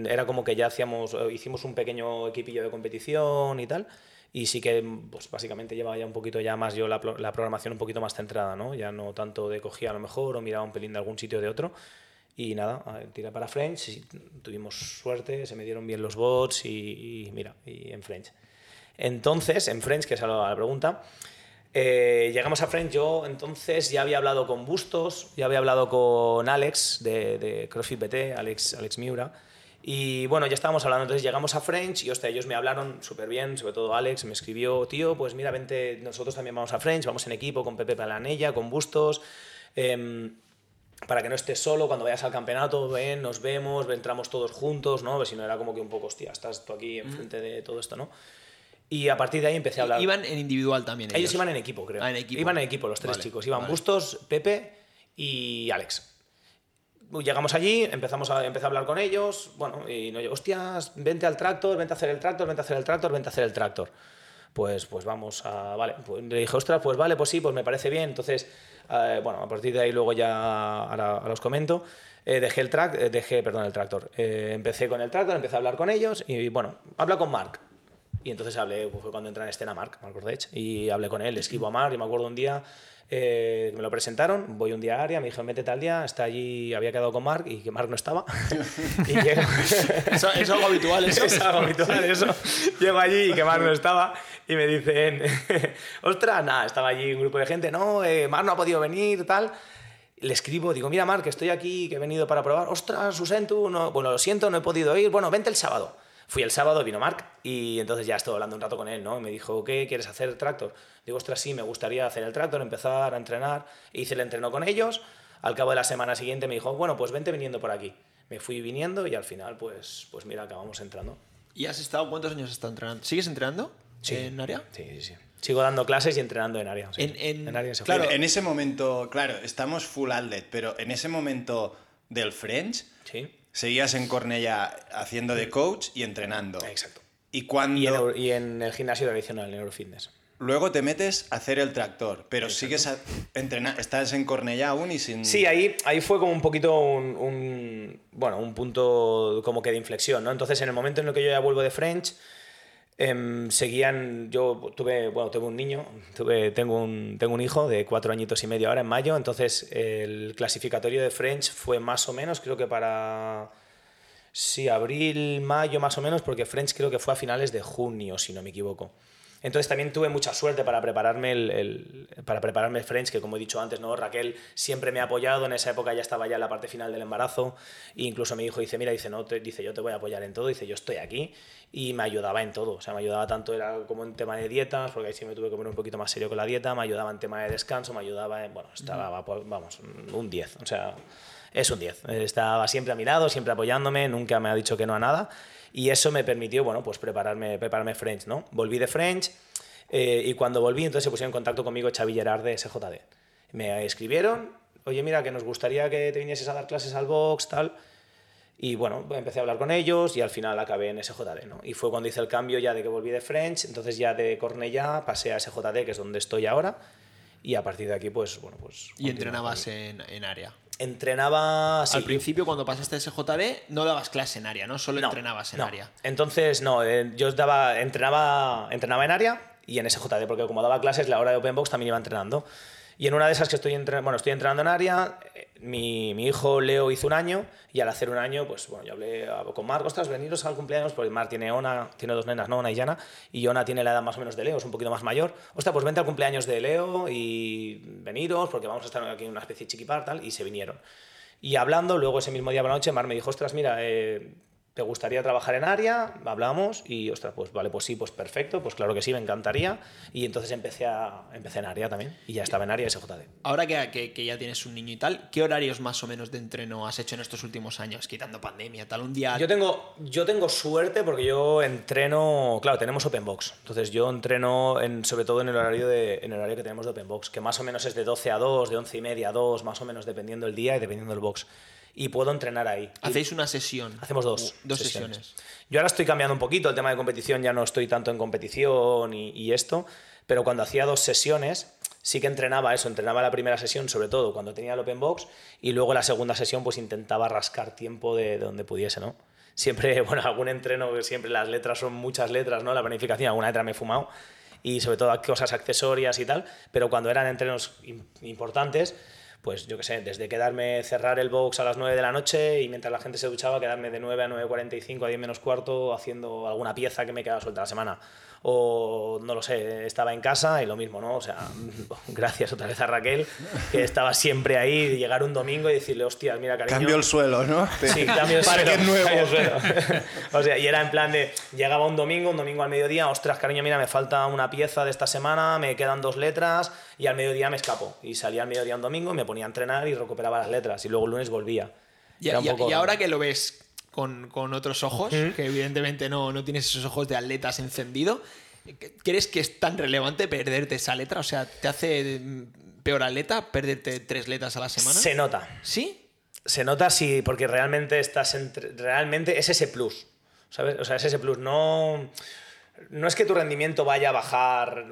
era como que ya hacíamos, eh, hicimos un pequeño equipillo de competición y tal, y sí que, pues básicamente llevaba ya un poquito ya más yo la, la programación un poquito más centrada, ¿no? Ya no tanto de cogía a lo mejor o miraba un pelín de algún sitio o de otro, y nada, tiré para French, tuvimos suerte, se me dieron bien los bots y, mira, y en French. Entonces, en French, que es la pregunta, eh, llegamos a French, yo entonces ya había hablado con Bustos, ya había hablado con Alex de, de CrossFit BT, Alex, Alex Miura, y bueno, ya estábamos hablando, entonces llegamos a French y hostia, ellos me hablaron súper bien, sobre todo Alex me escribió, tío, pues mira, vente, nosotros también vamos a French, vamos en equipo con Pepe Palanella, con Bustos. em, para que no estés solo cuando vayas al campeonato, ven, nos vemos, entramos todos juntos, ¿no? Pues si no era como que un poco, hostia, estás tú aquí enfrente de todo esto, ¿no? Y a partir de ahí empecé a hablar. Iban en individual también. ellos. Ellos, iban en equipo, creo. Ah, en equipo. Iban en equipo los tres Vale, chicos. Iban vale. Bustos, Pepe y Alex. Llegamos allí, empezamos a, empecé a hablar con ellos, bueno, y no, hostias, vente al tractor, vente a hacer el tractor, vente a hacer el tractor, vente a hacer el tractor. Pues, pues vamos a, vale, pues le dije, ostras, pues vale, pues sí, pues me parece bien. Entonces, eh, bueno, a partir de ahí luego ya, ahora, os comento, eh, dejé el track, eh, dejé, perdón, el tractor. Empecé con el tractor, empecé a hablar con ellos y bueno, habla con Mark. Y entonces hablé, pues fue cuando entra en escena Mark, Mark Ordech, y hablé con él, escribo a Mark y me acuerdo un día, eh, me lo presentaron, voy un día a área, me dijeron, vete tal día, está allí, había quedado con Mark y que Mark no estaba. y llego- Eso, es algo habitual, eso. es algo habitual eso. Llego allí y que Mark no estaba y me dicen, ostras, nada, estaba allí un grupo de gente, no, eh, Mark no ha podido venir, tal. Le escribo, digo, mira Mark, que estoy aquí, que he venido para probar. Ostras, Susentu, no, bueno, lo siento, no he podido ir. Bueno, vente el sábado. Fui el sábado, vino Mark y entonces ya estuve hablando un rato con él, ¿no? Y me dijo, ¿qué quieres hacer el tractor? Digo, ostras, sí, me gustaría hacer el tractor, empezar a entrenar. Hice el entreno con ellos. Al cabo de la semana siguiente me dijo, bueno, pues vente viniendo por aquí. Me fui viniendo y al final, pues, pues mira, acabamos entrando. ¿Y has estado cuántos años has estado entrenando? ¿Sigues entrenando? ¿En área? Sí, sí, sí. Sigo dando clases y entrenando en área. sí. En- en- área se claro. En ese momento, claro, estamos full outlet, pero en ese momento del French, Sí, seguías en Cornella haciendo de coach y entrenando. exacto. Y cuando... Y en, Euro- y en el gimnasio tradicional, en Eurofitness. luego te metes a hacer el tractor, pero sigues a entrenar, estás en Cornellá aún y sin... Sí, ahí, ahí fue como un poquito un, un- bueno, un punto como que de inflexión, ¿no? Entonces, en el momento en el que yo ya vuelvo de French, em, seguían, yo tuve, bueno, tuve un niño, tuve, tengo, un, tengo un hijo de cuatro añitos y medio ahora en mayo, entonces el clasificatorio de French fue más o menos, creo que para... Sí, abril, mayo más o menos, porque French creo que fue a finales de junio, si no me equivoco. Entonces también tuve mucha suerte para prepararme el, el- para prepararme el French, que como he dicho antes, ¿no? Raquel siempre me ha apoyado, en esa época ya estaba ya en la parte final del embarazo, e incluso mi hijo dice, mira, dice, no, te- dice, yo te voy a apoyar en todo, dice, yo estoy aquí, y me ayudaba en todo, o sea, me ayudaba tanto era como en tema de dietas, porque ahí sí me tuve que poner un poquito más serio con la dieta, me ayudaba en tema de descanso, me ayudaba en, bueno, estaba, vamos, un 10, o sea, es un 10. Estaba siempre a mi lado, siempre apoyándome, nunca me ha dicho que no a nada. Y eso me permitió, bueno, pues prepararme, prepararme French, ¿no? Volví de French eh, y cuando volví, entonces se pusieron en contacto conmigo Xavi Gerard de SJD. Me escribieron, oye, mira, que nos gustaría que te vinieses a dar clases al box, tal. Y bueno, pues empecé a hablar con ellos y al final acabé en SJD, ¿no? Y fue cuando hice el cambio ya de que volví de French, entonces ya de Cornellá pasé a SJD, que es donde estoy ahora. Y a partir de aquí, pues, bueno, pues... Y entrenabas en, en área. Entrenaba... sí, Al principio, cuando pasaste a SJD, no dabas clase en área, ¿no? Solo No, entrenabas en no. área. Entonces, no, eh, yo daba, entrenaba, entrenaba en área y en SJD, porque como daba clases, la hora de Open Box también iba entrenando. Y en una de esas que estoy, entre- bueno, estoy entrenando en área, eh, mi, mi hijo Leo hizo un año y al hacer un año, pues bueno, yo hablé ah, con Marc, ostras, veniros al cumpleaños, porque Marc tiene Ona, tiene dos nenas, ¿no? Ona y Yana, y Ona tiene la edad más o menos de Leo, es un poquito más mayor. Ostras, pues vente al cumpleaños de Leo y veniros, porque vamos a estar aquí en una especie de chiquipar, tal, y se vinieron. Y hablando, luego ese mismo día por la noche, Mar me dijo, ostras, mira, eh, ¿te gustaría trabajar en área? Hablamos y, ostras, pues vale, pues sí, pues perfecto, pues claro que sí, me encantaría. Y entonces empecé, a, empecé en área también y ya estaba en área SJD. Ahora que, que- que ya tienes un niño y tal, ¿qué horarios más o menos de entreno has hecho en estos últimos años? Quitando pandemia, tal, un día... Yo tengo, yo tengo suerte porque yo entreno, claro, tenemos Open Box. Entonces yo entreno en, sobre todo en el, horario de, en el horario que tenemos de Open Box, que más o menos es de 12 a 2, de 11 y media a 2, más o menos dependiendo del día y dependiendo del box. Y puedo entrenar ahí. Hacéis una sesión. Hacemos dos. Dos sesiones. Yo ahora estoy cambiando un poquito el tema de competición, ya no estoy tanto en competición y, y esto, pero cuando hacía dos sesiones sí que entrenaba eso, entrenaba la primera sesión sobre todo cuando tenía el open box y luego la segunda sesión pues intentaba rascar tiempo de, de donde pudiese, ¿no? Siempre, bueno, algún entreno, siempre las letras son muchas letras, ¿no? La planificación, alguna letra me he fumado y sobre todo cosas accesorias y tal, pero cuando eran entrenos im- importantes, pues yo qué sé, desde quedarme, cerrar el box a las 9 de la noche y mientras la gente se duchaba, quedarme de 9 a 9.45 a 10 menos cuarto haciendo alguna pieza que me quedaba suelta la semana. O no lo sé, estaba en casa y lo mismo, ¿no? O sea, gracias otra vez a Raquel, que estaba siempre ahí, llegar un domingo y decirle, hostia, mira, cariño. Cambio el suelo, ¿no? Sí, cambio Parque suelo, nuevo. cambio suelo. o sea, y era en plan de, llegaba un domingo, un domingo al mediodía, ostras, cariño, mira, me falta una pieza de esta semana, me quedan dos letras, y al mediodía me escapo. Y salía al mediodía un domingo, me ponía a entrenar y recuperaba las letras, y luego el lunes volvía. Y, Era un y- poco- y ahora que lo ves con, con otros ojos, que evidentemente no, no tienes esos ojos de atletas encendido, ¿crees que es tan relevante perderte esa letra? O sea, ¿te hace mm, peor atleta perderte tres letras a la semana? Se nota. ¿Sí? Se nota sí, porque realmente estás entre- realmente es ese plus, ¿sabes? O sea, es ese plus, no no es que tu rendimiento vaya a bajar,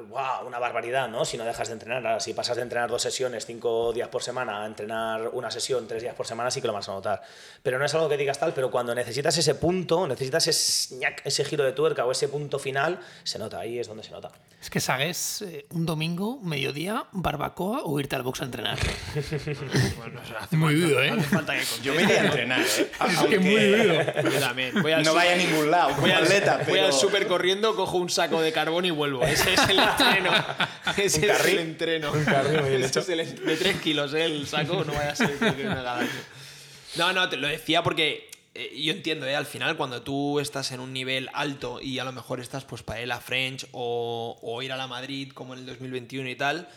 una barbaridad, ¿no? Si no dejas de entrenar. Si pasas de entrenar dos sesiones, cinco días por semana, a entrenar una sesión, tres días por semana, sí que lo vas a notar. Pero no es algo que digas tal, pero cuando necesitas ese punto, necesitas ese, ese giro de tuerca o ese punto final, se nota, ahí es donde se nota. Es que sagues eh, un domingo, mediodía, barbacoa o irte al box a entrenar. Bueno, o sea, hace Muy falta- vivo, ¿eh? no hace falta que. Yo me iría a entrenar, ¿eh? Es que muy vivo. Yo también. Voy al No vaya a ningún lado, Voy como al, atleta, voy pero... al súper corriendo, cojo un saco de carbón y vuelvo. Ese es el entreno. Ese es carril. el entreno. carril muy bien Ese es el- de 3 kilos, ¿eh? El saco no vaya a ser que me haga daño. No, no, te lo decía porque eh, yo entiendo, ¿eh? Al final, cuando tú estás en un nivel alto y a lo mejor estás pues para ir a French o, ir a la Madrid como en el 2021 y tal.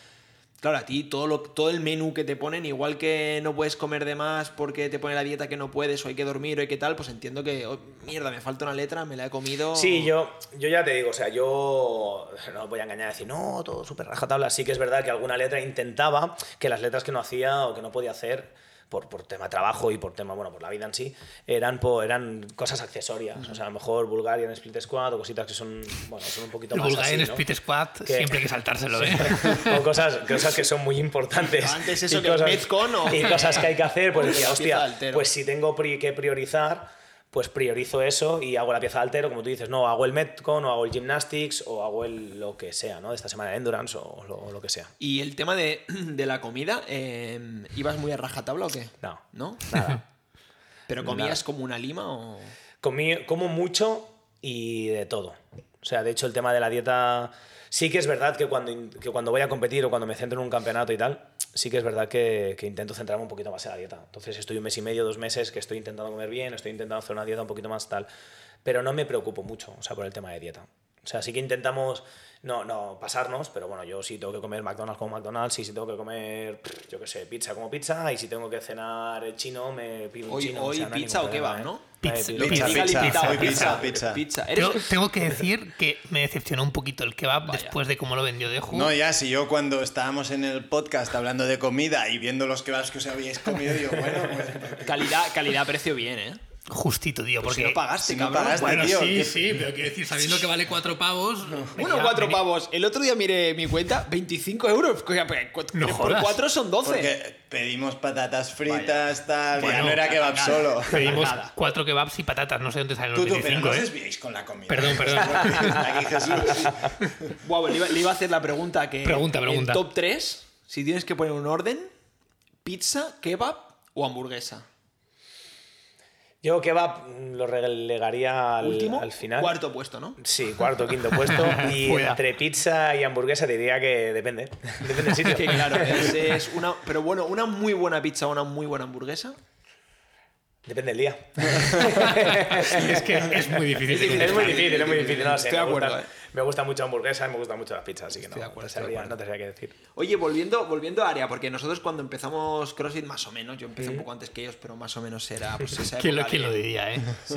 Claro, a ti todo, lo, todo el menú que te ponen, igual que no puedes comer de más porque te pone la dieta que no puedes o hay que dormir o hay que tal, pues entiendo que, oh, mierda, me falta una letra, me la he comido. Sí, yo, yo ya te digo, o sea, yo no voy a engañar y decir, no, todo súper rajatabla. Sí que es verdad que alguna letra intentaba que las letras que no hacía o que no podía hacer, por, por tema trabajo y por tema, bueno, por la vida en sí, eran, po- eran cosas accesorias. O sea, a lo mejor Bulgarian Split Squad o cositas que son, bueno, son un poquito El más Bulgarian así, ¿no? Split Squad Que- siempre hay que saltárselo, ¿eh? o cosas, cosas que son muy importantes. Antes eso Y que Metcon o- y cosas que hay que hacer, pues decía, hostia, pues si tengo pri- que priorizar, pues priorizo eso y hago la pieza de altero, como tú dices, no, hago el Metcon o hago el Gymnastics o hago el, lo que sea, ¿no? De esta semana de Endurance o lo, o lo que sea. Y el tema de, de la comida, eh, ¿ibas muy a rajatabla o qué? No. ¿No? Nada. ¿Pero comías como una lima o...? Comí, como mucho y de todo. O sea, de hecho, el tema de la dieta. Sí que es verdad que cuando, que cuando voy a competir o cuando me centro en un campeonato y tal, sí que es verdad que, intento centrarme un poquito más en la dieta. Entonces estoy un mes y medio, dos meses que estoy intentando comer bien, estoy intentando hacer una dieta un poquito más tal. Pero no me preocupo mucho, o sea, por el tema de dieta. O sea, sí que intentamos no, no pasarnos, pero bueno, yo sí tengo que comer McDonald's como McDonald's, y si tengo que comer, yo qué sé, pizza como pizza, y si tengo que cenar chino, me pido un Hoy, chino. o hoy sea, no pizza ningún o kebab, ¿no? Pizza, Eh, Pizza, pizza, pizza, pizza. Pizza. ¿Eres- Tengo, tengo que decir que me decepcionó un poquito el kebab después de cómo lo vendió Deju. No, ya, si yo cuando estábamos en el podcast hablando de comida y viendo los kebabs que os habíais comido, digo, bueno, pues Calidad, calidad-precio bien, ¿eh? Justito, tío, Pues si porque... no pagaste, si no cabrón. pagaste, Bueno, tío, sí, ¿qué- sí, pero quiero decir, sabiendo que vale cuatro pavos... Bueno, venía- cuatro pavos. El otro día miré mi cuenta, 25 euros. No por jodas. cuatro son 12. Porque pedimos patatas fritas, tal, ya Bueno, no era kebab solo. Pedimos Nada. cuatro kebabs y patatas, no sé dónde salen Tú, los tú, pero 25, no os ¿eh? con la comida. Perdón, perdón. Aquí Jesús. Guau, le, iba, le iba a hacer la pregunta que... Pregunta, pregunta. En top 3, si tienes que poner un orden, pizza, kebab o hamburguesa. Yo kebab mm, lo relegaría al, Último, al final. cuarto puesto, ¿no? Sí, cuarto, quinto puesto. Y Fuera. entre pizza y hamburguesa te diría que depende. Depende del sitio. Que claro, es una... Pero bueno, una muy buena pizza o una muy buena hamburguesa. Depende del día. es que es muy difícil. es muy difícil, es muy difícil. No sé, Estoy de acuerdo, eh. me gusta mucho hamburguesa y me gustan mucho las pizzas, así que no, Estoy de acuerdo, no, te sabría, no te sabría qué decir. Oye, volviendo, volviendo a área, porque nosotros cuando empezamos CrossFit, más o menos, yo empecé un poco antes que ellos, pero más o menos era pues, esa ¿Quién lo, época quién de- lo diría, eh? Sí,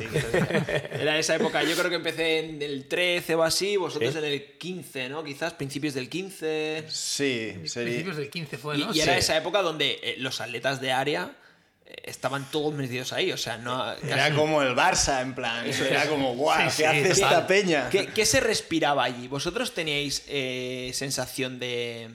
era esa época. Yo creo que empecé en el 13 o así, vosotros Sí. en el 15, ¿no? Quizás principios del 15. Sí, sería. Principios del 15 fue, Y, ¿no? y era Sí. esa época donde eh, los atletas de área eh, estaban todos metidos ahí. O sea, no. Era como el Barça, en plan. Eso era como, guau, ¿qué Sí, sí, hace esta peña? ¿Qué, qué se respiraba allí? ¿Vosotros teníais eh, sensación de...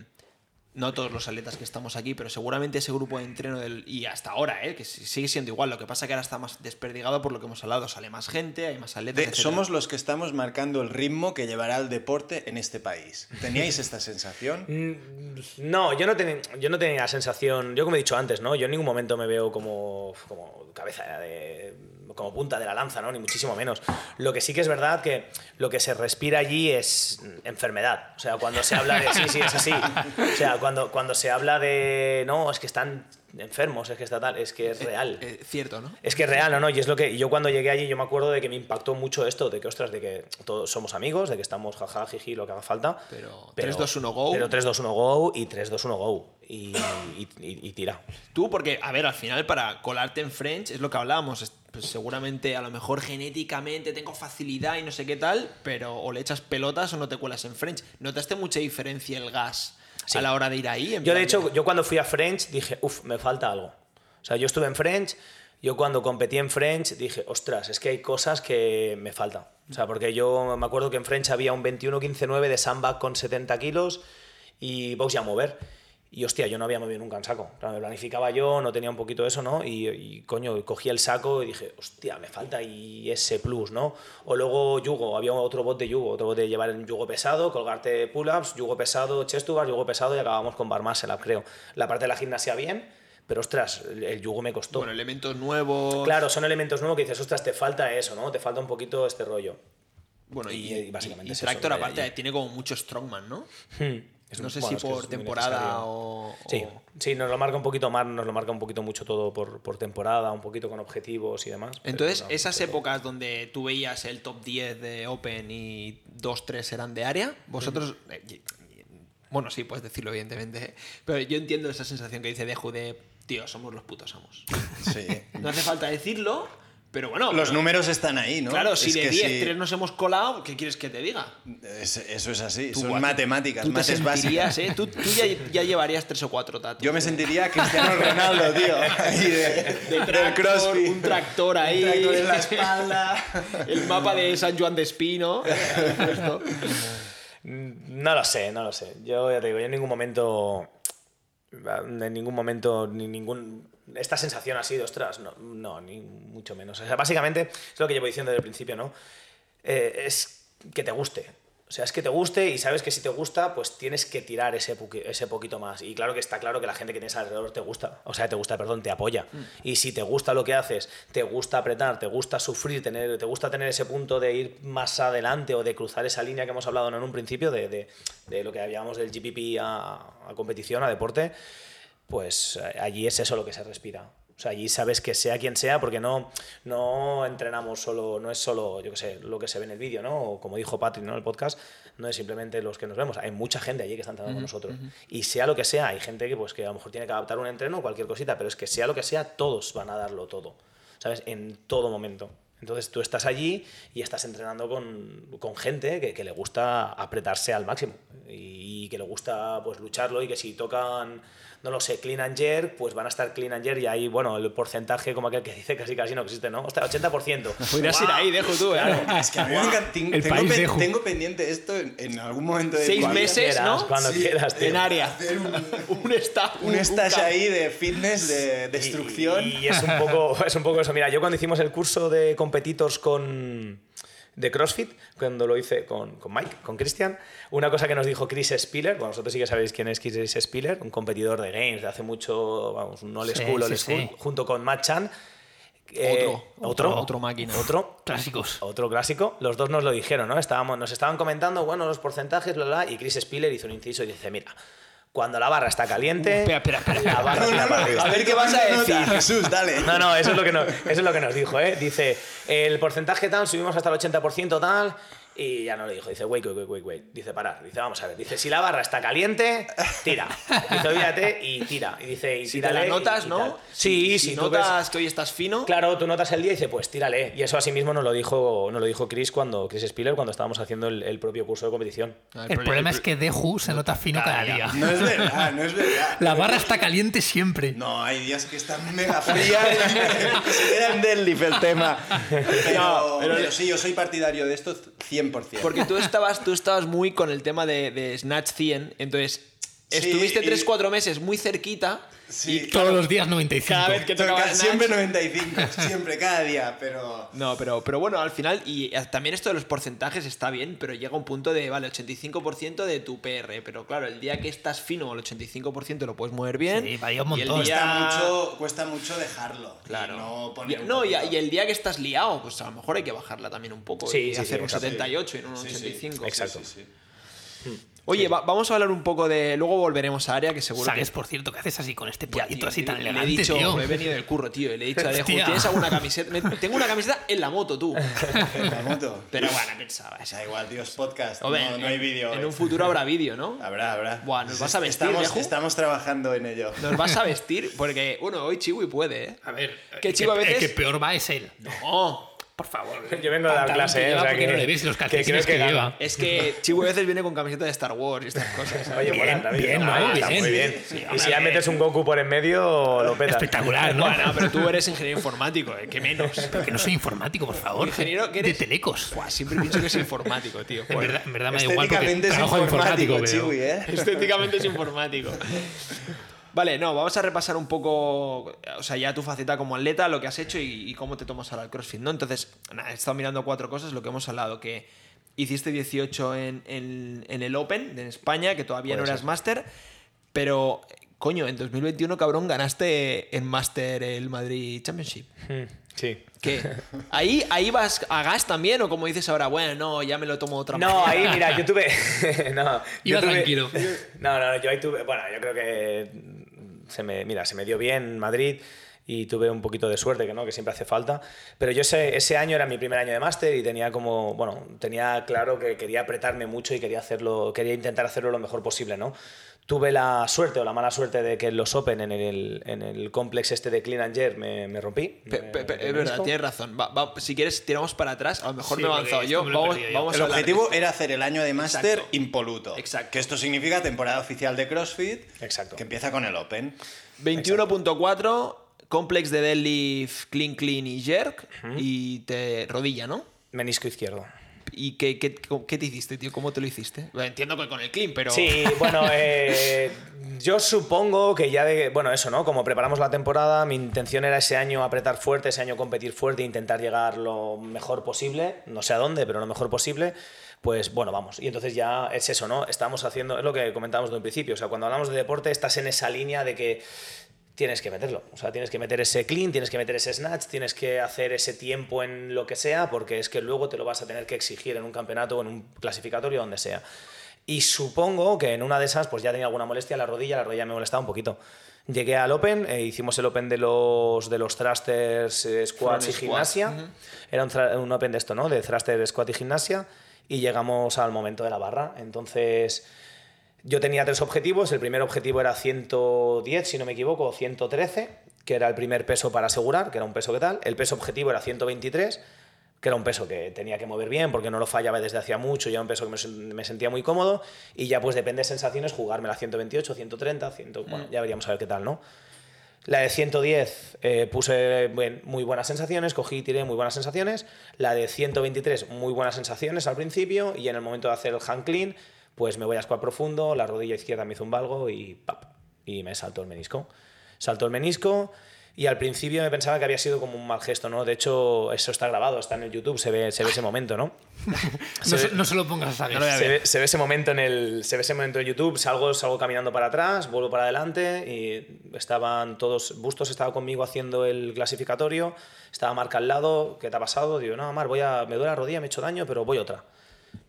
No todos los atletas que estamos aquí, pero seguramente ese grupo de entreno del, y hasta ahora, ¿eh? que si- sigue siendo igual. Lo que pasa que ahora está más desperdigado por lo que hemos hablado. Sale más gente, hay más atletas. De- somos los que estamos marcando el ritmo que llevará el deporte en este país. ¿Teníais esta sensación? Mm, No, yo no, tenía, yo no tenía la sensación, yo como he dicho antes, ¿no? Yo en ningún momento me veo como, como cabeza de, como punta de la lanza, ¿no? Ni muchísimo menos. Lo que sí que es verdad que lo que se respira allí es enfermedad. O sea, cuando se habla de... Sí, sí, es así. O sea, cuando, cuando se habla de... No, es que están enfermos, es que está tal, es que es real. Eh, cierto, ¿no? Es que es real, ¿o no? Y es lo que yo cuando llegué allí yo me acuerdo de que me impactó mucho esto, de que, ostras, de que todos somos amigos, de que estamos jaja, jiji, lo que haga falta. Pero 3-2-1 go. Pero 3-2-1 go y 3-2-1 go. Y, y- y- y tira. Tú, porque, a ver, al final para colarte en French es lo que hablábamos. Es- pues, seguramente, a lo mejor genéticamente tengo facilidad y no sé qué tal, pero o le echas pelotas o no te cuelas en French. ¿Notaste mucha diferencia el gas Sí. a la hora de ir ahí? En Yo, de hecho, yo cuando fui a French dije, uff, me falta algo. O sea, yo estuve en French, yo cuando competí en French dije, ostras, es que hay cosas que me faltan. O sea, porque yo me acuerdo que en French había un 21-15-9 de sandbag con 70 kilos y box y a mover. Y hostia, yo no había movido nunca un saco. Me planificaba yo, no tenía un poquito eso, ¿no? Y, y, coño, cogí el saco y dije, hostia, me falta y ese plus, ¿no? O luego yugo, había otro bot de yugo, otro bot de llevar el yugo pesado, colgarte pull-ups, yugo pesado, chest to bar, yugo pesado y acabamos con bar muscle up, creo. La parte de la gimnasia bien, pero ostras, el, yugo me costó. Bueno, elementos nuevos. Claro, son elementos nuevos que dices, ostras, te falta eso, ¿no? Te falta un poquito este rollo. Bueno, y, y- y básicamente y es eso Tractor, aparte, tiene como mucho Strongman, ¿no? Es no un- sé bueno, si por temporada o, Sí, sí, nos lo marca un poquito más, nos lo marca un poquito mucho todo por, por temporada, un poquito con objetivos y demás. Entonces, no, esas épocas donde tú veías el top 10 de Open y 2-3 eran de área, vosotros... eh, Bueno, sí, puedes decirlo, evidentemente. Pero yo entiendo esa sensación que dice Deju de, tío, somos los putos amos. Sí. No hace falta decirlo, Pero bueno, Los números están ahí, ¿no? claro, si Es de que 10, si- 3 nos hemos colado, ¿qué quieres que te diga? es- eso es así, Tú, son guau, matemáticas, Tú te mates básicas. ¿eh? Tú, tú ya, ya llevarías 3 o 4 tatu. Yo me sentiría Cristiano Ronaldo, tío. Ahí de, de del CrossFit. un tractor ahí. Un tractor en la espalda. El mapa de San Juan de Espino. No lo sé, no lo sé. Yo ya te digo, yo en ningún momento. En ningún momento, ni ningún. Esta sensación ha sido, ostras, no, no, ni mucho menos. O sea, básicamente, es lo que llevo diciendo desde el principio, ¿no? Eh, es que te guste. O sea, es que te guste y sabes que si te gusta, pues tienes que tirar ese, ese poquito más. Y claro que está claro que la gente que tienes alrededor te gusta. O sea, te gusta, perdón, te apoya. Y si te gusta lo que haces, te gusta apretar, te gusta sufrir, tener, te gusta tener ese punto de ir más adelante o de cruzar esa línea que hemos hablado ¿no? en un principio, de, de- de lo que hablábamos del GPP a, a competición, a deporte, pues eh, allí es eso lo que se respira. O sea, allí sabes que sea quien sea, porque no, no entrenamos solo, no es solo, yo qué sé, lo que se ve en el vídeo, ¿no? O como dijo Patrick, ¿no? En el podcast, no es simplemente los que nos vemos. Hay mucha gente allí que está entrenando con nosotros. Y sea lo que sea, hay gente que, pues, que a lo mejor tiene que adaptar un entreno o cualquier cosita, pero es que sea lo que sea, todos van a darlo todo, ¿sabes? En todo momento. Entonces tú estás allí y estás entrenando con, con gente que, que le gusta apretarse al máximo y, que le gusta pues lucharlo y que si tocan, no lo sé, clean and jerk, pues van a estar clean and jerk y ahí, bueno, el porcentaje como aquel que dice casi casi no existe, ¿no? Hostia, 80%. Podrías ir ahí, dejo tú, ¿eh? Es que a mí me encanta- ten- El tengo, pe- tengo pendiente esto en, en algún momento de Seis cuando- meses, quieras, ¿no? Cuando Sí, quieras, tío. En área. hacer un, Un staff. un stash camp. ahí de fitness, de destrucción. Y, y es, un poco, es un poco eso. Mira, yo cuando hicimos el curso de competitors con de CrossFit, cuando lo hice con, con Mike, con Christian, una cosa que nos dijo Chris Spiller, bueno, vosotros sí que sabéis quién es Chris Spiller, un competidor de games de hace mucho, vamos, un old school, sí, old school, sí. junto con Matt Chan. eh, Otro, otro, otro máquina. Otro, Clásicos. otro clásico. Los dos nos lo dijeron, ¿no? Estábamos, nos estaban comentando, bueno, los porcentajes, bla, bla, y Chris Spiller hizo un inciso y dice, mira, cuando la barra está caliente, Espera, espera, espera. la barra No, no, no. A ver qué vas a decir. Jesús, dale. No, no, eso es lo que nos, eso es lo que nos dijo, ¿eh? Dice, el porcentaje tal, subimos hasta el 80% tal, y ya no le dijo. Dice, wait, wait, wait, wait, wait. Dice, parar. Dice, vamos a ver. Dice, si la barra está caliente, tira. Dice, olvídate y tira. Y dice, y Si te la notas, ¿no? Sí, si si, tú ves- notas que hoy estás fino. Claro, tú notas el día y dices, pues tírale. Y eso así mismo nos lo dijo, nos lo dijo Chris cuando Chris Spiller cuando estábamos haciendo el, el propio curso de competición. El problema es que Deju se nota fino cada día. No es verdad, no es verdad. La barra está caliente siempre. No, hay días que están mega frías que se queda en deadlift el tema. Pero, No, pero- pero sí, yo soy partidario de esto 100%. Porque tú estabas, tú estabas muy con el tema de, de Snatch 100, entonces estuviste y- 3-4 meses muy cerquita. Sí, Todos los días 95. Cada vez que tocaba Toca- Snatch- siempre 95, siempre, cada día, pero... No, pero, pero bueno, al final, y eh, también esto de los porcentajes está bien, pero llega un punto de, vale, 85% de tu PR, pero claro, el día que estás fino, el 85% lo puedes mover bien. Sí, varía un y el montón. día- Cuesta, mucho, cuesta mucho dejarlo. y Claro. no Y- poner un no, y, y el día que estás liado, pues a lo mejor hay que bajarla también un poco Sí, y sí, hacer sí, un exacto. 78 y no un Sí, sí. 85. Exacto. Sí, sí. Oye, va- vamos a hablar un poco de. Luego volveremos a área, que seguro ¿Sabes, que. por cierto, que haces así con este pollito así tan le- elegante, le he dicho, tío? he venido del curro, tío, y le he dicho Hostia. ¿tienes alguna camiseta? Me- tengo una camiseta en la moto, tú. En la moto. Pero bueno, pensaba. O sea, igual, tío, es podcast. Hombre, no, no hay vídeo. En eh. un futuro habrá vídeo, ¿no? Habrá, habrá. Buah, ¿nos vas a vestir, estamos, trabajando en ello. Nos vas a vestir, porque, bueno, hoy Chiwi puede, ¿eh? A ver, Que el chivo a el veces- que peor va es él. No. Por favor. Yo vengo a dar clase, que ¿eh? O sea que, no le ves los que calcetines creo que gana. lleva. Es que Chiwi a veces viene con camiseta de Star Wars y estas cosas. ¿sabes? Oye, Bien, David, bien, Bien. muy bien. Sí, sí, y si ya metes un Goku por en medio, lo petas. Espectacular, ¿no? Bueno, pero tú eres ingeniero informático, ¿eh? Que menos. Que no soy informático, por favor. Ingeniero De eres. telecos. Buah, siempre pienso que es informático, tío. En verdad, en verdad me da igual porque Estéticamente es trabajo de informático, informático, Chiwi, pero... ¿eh? Estéticamente es informático. Vale, no, vamos a repasar un poco, o sea, ya tu faceta como atleta, lo que has hecho y, y cómo te tomas ahora el CrossFit, ¿no? Entonces, nada, he estado mirando cuatro cosas, lo que hemos hablado, que hiciste 18 en, en- en el Open de España, que todavía no eras ser. máster, pero, coño, en 2021, cabrón, ganaste en máster el Madrid Championship. Mm, Sí. ¿Qué? ¿Ahí, ¿Ahí vas a gas también o como dices ahora, bueno, no, ya me lo tomo otra No, manera? ahí, mira, yo tuve. no, yo tuve- tranquilo. No, no, yo ahí tuve. Bueno, yo creo que. Se me, mira, se me dio bien en Madrid. Y tuve un poquito de suerte, que no, que siempre hace falta. Pero yo ese, ese año era mi primer año de máster y tenía como, bueno, tenía claro que quería apretarme mucho y quería hacerlo, quería intentar hacerlo lo mejor posible, ¿no? Tuve la suerte o la mala suerte de que en los Open, en el, en el complex este de Clean and Jerk, me, me rompí. Pe- me- pe- pe- me es verdad, tienes razón. Va- va- si quieres, tiramos para atrás. A lo mejor Sí, me he avanzado yo. Vamos, yo. vamos El a objetivo era hacer el año de máster impoluto. Exacto. Que esto significa temporada oficial de CrossFit. Exacto. Que empieza con el Open. 21.4, complex de deadlift, clean, clean y jerk. Y te rodilla, ¿no? Menisco izquierdo. ¿Y qué, qué, qué te hiciste, tío? ¿Cómo te lo hiciste? Bueno, Entiendo que con el clean, pero. Sí, bueno, eh, yo supongo que ya de. Bueno, eso, ¿no? Como preparamos la temporada, mi intención era ese año apretar fuerte, ese año competir fuerte e intentar llegar lo mejor posible. No sé a dónde, pero lo mejor posible. Pues bueno, vamos. Y entonces ya es eso, ¿no? Estamos haciendo. Es lo que comentábamos de un principio. O sea, cuando hablamos de deporte, estás en esa línea de que tienes que meterlo. O sea, tienes que meter ese clean, tienes que meter ese snatch, tienes que hacer ese tiempo en lo que sea, porque es que luego te lo vas a tener que exigir en un campeonato o en un clasificatorio, donde sea. Y supongo que en una de esas, pues ya tenía alguna molestia en la rodilla, la rodilla me molestaba un poquito. Llegué al Open, eh, hicimos el Open de los, de los thrusters, eh, squats y squat, gimnasia. ujú. Era un, un Open de esto, ¿no? De thruster, squat y gimnasia. Y llegamos al momento de la barra. Entonces, yo tenía tres objetivos. El primer objetivo era 110, si no me equivoco, o 113, que era el primer peso para asegurar, que era un peso que tal. El peso objetivo era 123, que era un peso que tenía que mover bien porque no lo fallaba desde hacía mucho, ya era un peso que me, sen- me sentía muy cómodo. Y ya, pues depende de sensaciones, jugármela 128, 130, 100, bueno, ya veríamos a ver qué tal, ¿no? La de 110 eh, puse muy buenas sensaciones, cogí y tiré muy buenas sensaciones. La de 123, muy buenas sensaciones al principio. Y en el momento de hacer el hand clean, pues me voy a squat profundo, la rodilla izquierda me hizo un valgo y ¡pap! Y me saltó el menisco. Saltó el menisco y al principio me pensaba que había sido como un mal gesto, ¿no? De hecho, eso está grabado, está en el YouTube, se ve, se ve ese momento, ¿no? No, se, no se lo pongas a saber. Se ve, se ve ese momento en el se ve ese momento en YouTube salgo salgo caminando para atrás vuelvo para adelante y estaban todos Bustos estaba conmigo haciendo el clasificatorio estaba Marc al lado ¿qué te ha pasado? digo no Mar voy a me duele la rodilla me he hecho daño pero voy otra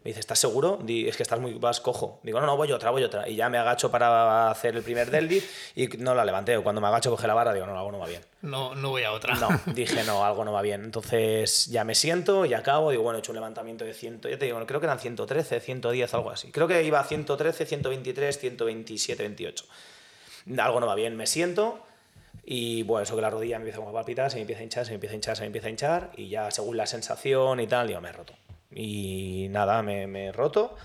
me dice ¿estás seguro? Di, es que estás muy vas cojo digo no no voy otra voy otra y ya me agacho para hacer el primer deadlift y no la levanté cuando me agacho coge la barra digo no algo no va bien No, no voy a otra. no, dije no, algo no va bien. Entonces ya me siento y acabo, digo, bueno, he hecho un levantamiento de 100, ya te digo, creo que eran 113, 110, algo así. Creo que iba a 113, 123, 127, 28. Algo no va bien, me siento y bueno, eso que la rodilla me empieza a palpitar, se me empieza a hinchar, se me empieza a hinchar, se me empieza a hinchar y ya según la sensación y tal, digo, me he roto. Y nada, me, me he roto.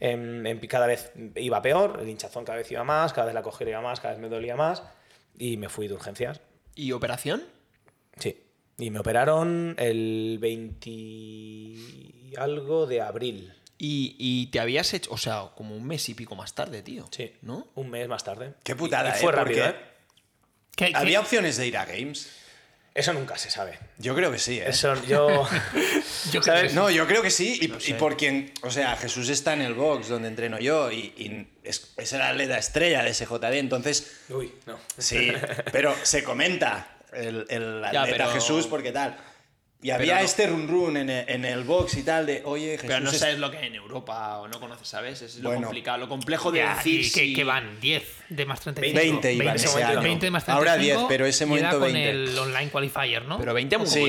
Em, em, cada vez iba peor, el hinchazón cada vez iba más, cada vez la cogida iba más, cada vez me dolía más y me fui de urgencias. ¿Y operación? Sí. Y me operaron el 20 y algo de abril. Y, y te habías hecho, o sea, como un mes y pico más tarde, tío. Sí. ¿No? Un mes más tarde. Qué putada, Y, y fue ¿eh? rápido, Porque ¿eh? ¿Qué- qué- ¿Había opciones de ir a Games? Eso nunca se sabe. Yo creo que sí, ¿eh? Eso yo. ¿sabes? No, yo creo que sí, y, y por quien, o sea, Jesús está en el box donde entreno yo y, y es, es el atleta estrella de SJD, entonces Uy, no. sí, pero se comenta el, el Ya, atleta pero- Jesús porque tal. Y había no- este run run en el, en el box y tal de, oye, Jesús. Pero no es- sabes lo que hay en Europa o no conoces, ¿sabes? Es lo Bueno. complicado, lo complejo de Ya, decir que, si- que van 10 de más 35. 20 iban 20 ese momento, año. 20 de más 35. Ahora 10, pero ese momento con 20. el online qualifier, ¿no? Pero 20 Sí.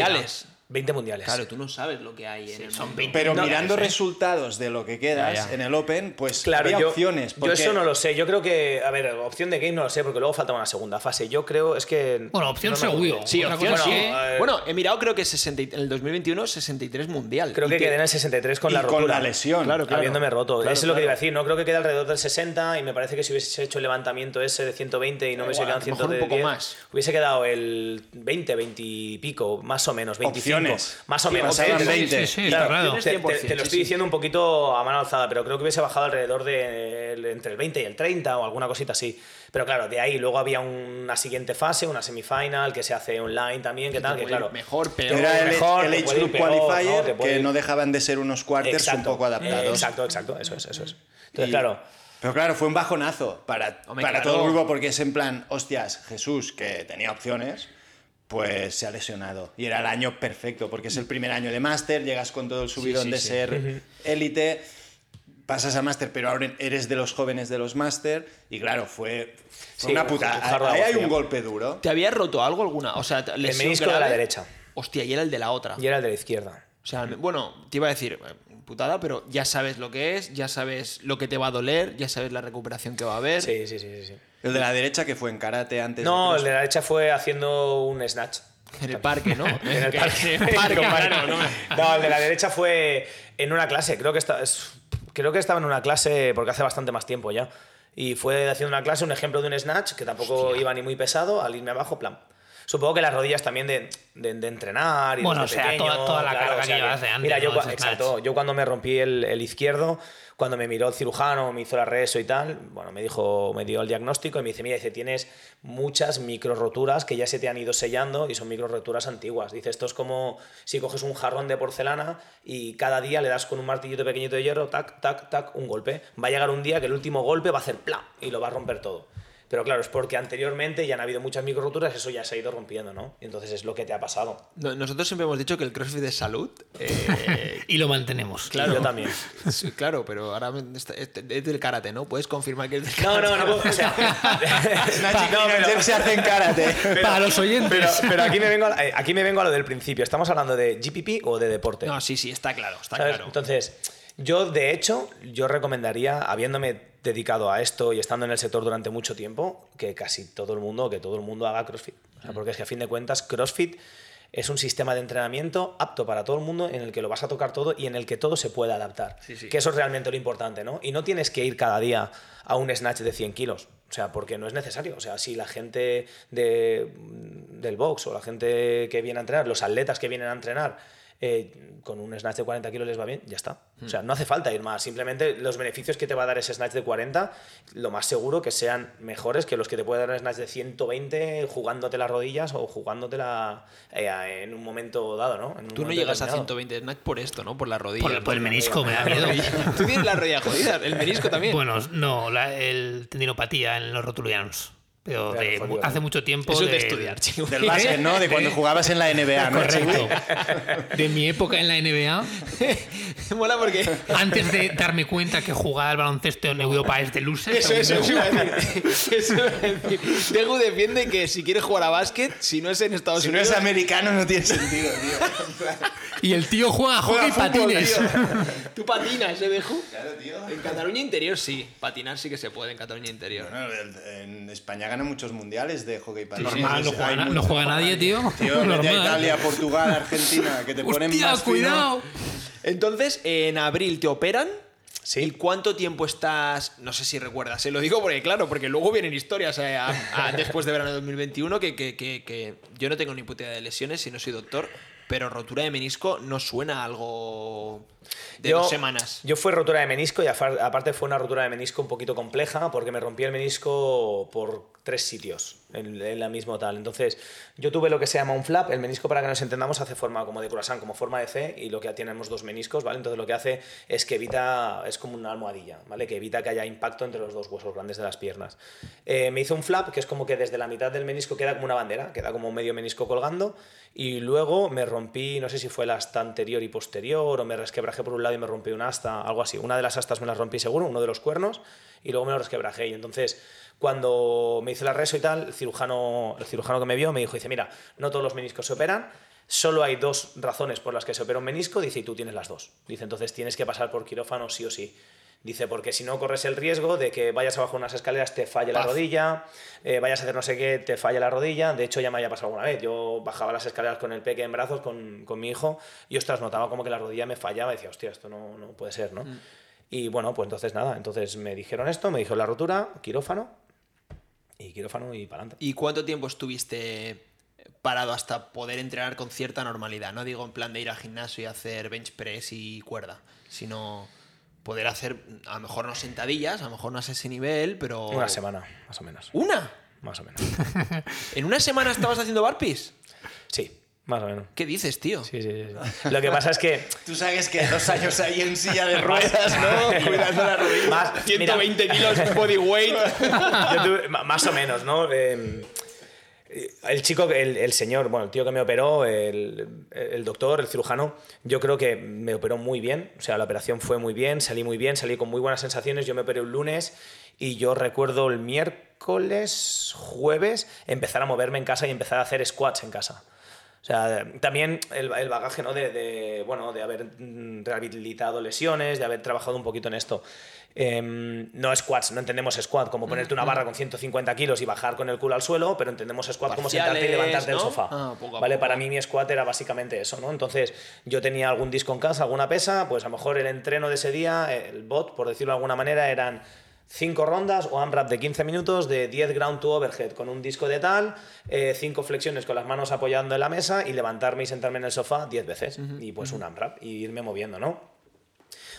Mundiales. 20 mundiales. Claro, tú no sabes lo que hay en el son mundo. 20 Pero mundiales, mirando ¿eh? resultados de lo que quedas Ya, ya. en el Open, pues Claro, había yo, opciones. yo porque- eso no lo sé. Yo creo que, a ver, opción de game no lo sé, porque luego falta una segunda fase. Yo creo, es que. Bueno, opción no seguro. Sí, opción cosa sí. eh, Bueno, he mirado, creo que 60 y- en el 2021 63 mundial. Creo Y que te- quedé en el 63 con y la rotura. con la lesión. Claro, claro. habiéndome roto. Claro, Eso es lo que iba a decir. No creo que quede alrededor del 60 y me parece que si hubiese hecho el levantamiento ese de 120 y no hubiese quedado a lo mejor un 110, poco más. hubiese quedado el 20, 20 y pico, más o menos, 25. Opciones. Más o menos. ¿eh? 20. Sí, sí, Claro, claro. te, te- 100%, te lo estoy diciendo un poquito a mano alzada, pero creo que hubiese bajado alrededor de el- entre el 20 y el 30 o alguna cosita así. Pero claro, de ahí luego había una siguiente fase, una semifinal que se hace online también, que tal, que claro. Mejor, peor. Era el, mejor, el Age Group peor, Qualifier, ¿no? Puede que no dejaban de ser unos quarters un Exacto. poco adaptados. Exacto, exacto, eso es, eso es. Entonces, Y- claro. Pero claro, fue un bajonazo para, Hombre, para claro. todo el grupo porque es en plan, hostias, Jesús, que tenía opciones, pues se ha lesionado. Y era el año perfecto porque es el primer año de máster, llegas con todo el subidón sí, de sí. ser élite. pasas a máster, pero ahora eres de los jóvenes de los máster. Y claro, fue, fue Sí, una un puta. Ahí hay un golpe duro. ¿Te había roto algo alguna? O sea, El lesión menisco de la derecha Hostia, y era el de la otra. y era el de la izquierda. O sea, bueno, te iba a decir, eh, putada, pero ya sabes lo que es, ya sabes lo que te va a doler, ya sabes la recuperación que va a haber. Sí, sí, sí, sí, sí. El de la derecha que fue en karate antes. No, de el de la derecha fue haciendo un snatch. En el parque, ¿no? En el Que- parque. en el parque, claro, no me- No, el de la derecha fue en una clase. Creo que, está, es- creo que estaba en una clase porque hace bastante más tiempo ya. Y fue haciendo una clase un ejemplo de un snatch que tampoco iba ni muy pesado. Al irme abajo, plan. Supongo que las rodillas también de, de- de entrenar y Bueno, o sea, pequeño, toda- toda la claro, carga o sea que llevas de antes, Mira, yo, exacto, yo cuando me rompí el, el izquierdo, cuando me miró el cirujano, me hizo la reso y tal, bueno, me dijo, me dio el diagnóstico y me dice, mira, dice, tienes muchas micro roturas que ya se te han ido sellando y son micro roturas antiguas. Dice, esto es como si coges un jarrón de porcelana y cada día le das con un martillito pequeñito de hierro, tac, tac, tac, un golpe. Va a llegar un día que el último golpe va a hacer ¡plam! y lo va a romper todo. Pero claro, es porque anteriormente ya han habido muchas micro roturas, eso ya se ha ido rompiendo, ¿no? Y entonces es lo que te ha pasado. No- Nosotros siempre hemos dicho que el CrossFit es salud. eh, Y lo mantenemos. Claro. Yo también. sí, claro, pero ahora me- está- es del karate, ¿no? Puedes confirmar que es del No, karate. no, no. O sea, No, pero- se hace en karate. Para los oyentes. Pero, pero aquí, me vengo a, eh, aquí me vengo a lo del principio. ¿Estamos hablando de GPP o de deporte? No, sí, sí, está claro, está ¿Sabes? claro. Entonces, yo de hecho, yo recomendaría, habiéndome dedicado a esto y estando en el sector durante mucho tiempo, que casi todo el mundo, que todo el mundo haga CrossFit. O sea, porque es que a fin de cuentas, CrossFit es un sistema de entrenamiento apto para todo el mundo en el que lo vas a tocar todo y en el que todo se puede adaptar. Sí, sí. Que eso es realmente lo importante, ¿no? Y no tienes que ir cada día a un snatch de 100 kilos. O sea, porque no es necesario. O sea, si la gente de, del box o la gente que viene a entrenar, los atletas que vienen a entrenar, eh, con un snatch de 40 kilos les va bien, ya está. O sea, no hace falta ir más. Simplemente los beneficios que te va a dar ese snatch de 40, lo más seguro que sean mejores que los que te puede dar un snatch de 120 jugándote las rodillas o jugándotela eh, en un momento dado, ¿no? En un Tú no llegas a determinado. 120 snatch por esto, ¿no? Por la rodilla. Por, por el menisco me da miedo. Tú tienes la rodilla jodida, el menisco también. Bueno, no, la- el tendinopatía en los rotulianos. Pero Claro, de hace ¿no? mucho tiempo. Eso es de del- estudiar, chico. Del básquet, ¿no? De cuando jugabas en la NBA, ¿no? Correcto. De mi época en la NBA, Mola porque... antes de darme cuenta que jugaba al baloncesto en Europa es de luces. Eso, eso, eso iba a decir. Eso iba a decir. Degu defiende que si quieres jugar a básquet, si no es en Estados Si no Unidos... es americano no tiene sentido, tío. Y el tío juega a Juega hockey fútbol, patines. tío. Tú patinas, ¿eh, Deju? Claro, tío. En Cataluña interior sí. Patinar sí que se puede en Cataluña interior. Bueno, en España gana muchos mundiales de hockey para Normal, no juega, na- no juega nadie, tío. A. Italia, Portugal, Argentina, que te ponen Hostia, más fino. cuidado. Entonces, en abril te operan. Sí. ¿Y cuánto tiempo estás? No sé si recuerdas, se lo digo porque, claro, porque luego vienen historias eh, a- a- después de verano de 2021 que, que- que- que yo no tengo ni puta idea de lesiones si no soy doctor, pero rotura de menisco no suena a algo de Yo- dos semanas. Yo fue rotura de menisco y aparte fue una rotura de menisco un poquito compleja porque me rompí el menisco por tres sitios en, en la misma tal. Entonces, yo tuve lo que se llama un flap. El menisco, para que nos entendamos, hace forma como de croissant, como forma de C y lo que tenemos dos meniscos, ¿vale? Entonces, lo que hace es que evita, es como una almohadilla, ¿vale? Que evita que haya impacto entre los dos huesos grandes de las piernas. Eh, me hizo un flap, que es como que desde la mitad del menisco queda como una bandera, queda como medio menisco colgando y luego me rompí, no sé si fue asta anterior y posterior o me por un lado y me rompí un asta, algo así. Una de las astas me las rompí seguro, uno de los cuernos y luego me lo resquebrajé. Y entonces, cuando me hice la reso y tal, el cirujano, el cirujano que me vio me dijo, dice, mira, no todos los meniscos se operan, solo hay dos razones por las que se opera un menisco, dice, y tú tienes las dos. Dice, entonces tienes que pasar por quirófano sí o sí. Dice, porque si no corres el riesgo de que vayas abajo unas escaleras, te falle la rodilla, eh, vayas a hacer no sé qué, te falle la rodilla. De hecho, ya me había pasado alguna vez. Yo bajaba las escaleras con el peque en brazos, con, con mi hijo, y ostras, notaba como que la rodilla me fallaba. Y decía, hostia, esto no, no puede ser, ¿no? Y bueno, pues entonces nada. Entonces me dijeron esto, me dijeron la rotura, quirófano, y quirófano y para adelante. ¿Y cuánto tiempo estuviste parado hasta poder entrenar con cierta normalidad? No digo en plan de ir al gimnasio y hacer bench press y cuerda, sino poder hacer, a lo mejor no sentadillas, a lo mejor no a ese nivel, pero... Una semana, más o menos. ¿Una? Más o menos. ¿En una semana estabas haciendo burpees? Sí, más o menos. ¿Qué dices, tío? Sí, sí, sí. Lo que pasa es que Tú sabes que dos años ahí en silla de ruedas, ¿no? Cuidando la rodilla. Más, mira, 120 kilos body weight. yo tuve- ma- más o menos, ¿no? Eh, El chico, el, señor, bueno, el tío que me operó, el, el doctor, el cirujano, yo creo que me operó muy bien. O sea, la operación fue muy bien, salí muy bien, salí con muy buenas sensaciones. Yo me operé un lunes y yo recuerdo el miércoles, jueves, empezar a moverme en casa y empezar a hacer squats en casa. O sea, también el, el bagaje ¿no? de, de, bueno, de haber mm, rehabilitado lesiones, de haber trabajado un poquito en esto. Em, no squats, no entendemos squat como ponerte una barra con 150 kilos y bajar con el culo al suelo, pero entendemos squat como sentarte y levantarte ¿no? del sofá. Ah, poco ¿vale? poco. Para mí mi squat era básicamente eso, ¿no? Entonces yo tenía algún disco en casa, alguna pesa, pues a lo mejor el entreno de ese día, el bot, por decirlo de alguna manera, eran 5 rondas o AMRAP de 15 minutos de 10 ground to overhead con un disco de tal, 5 flexiones con las manos apoyando en la mesa y levantarme y sentarme en el sofá 10 veces. y pues un AMRAP y irme moviendo, ¿no?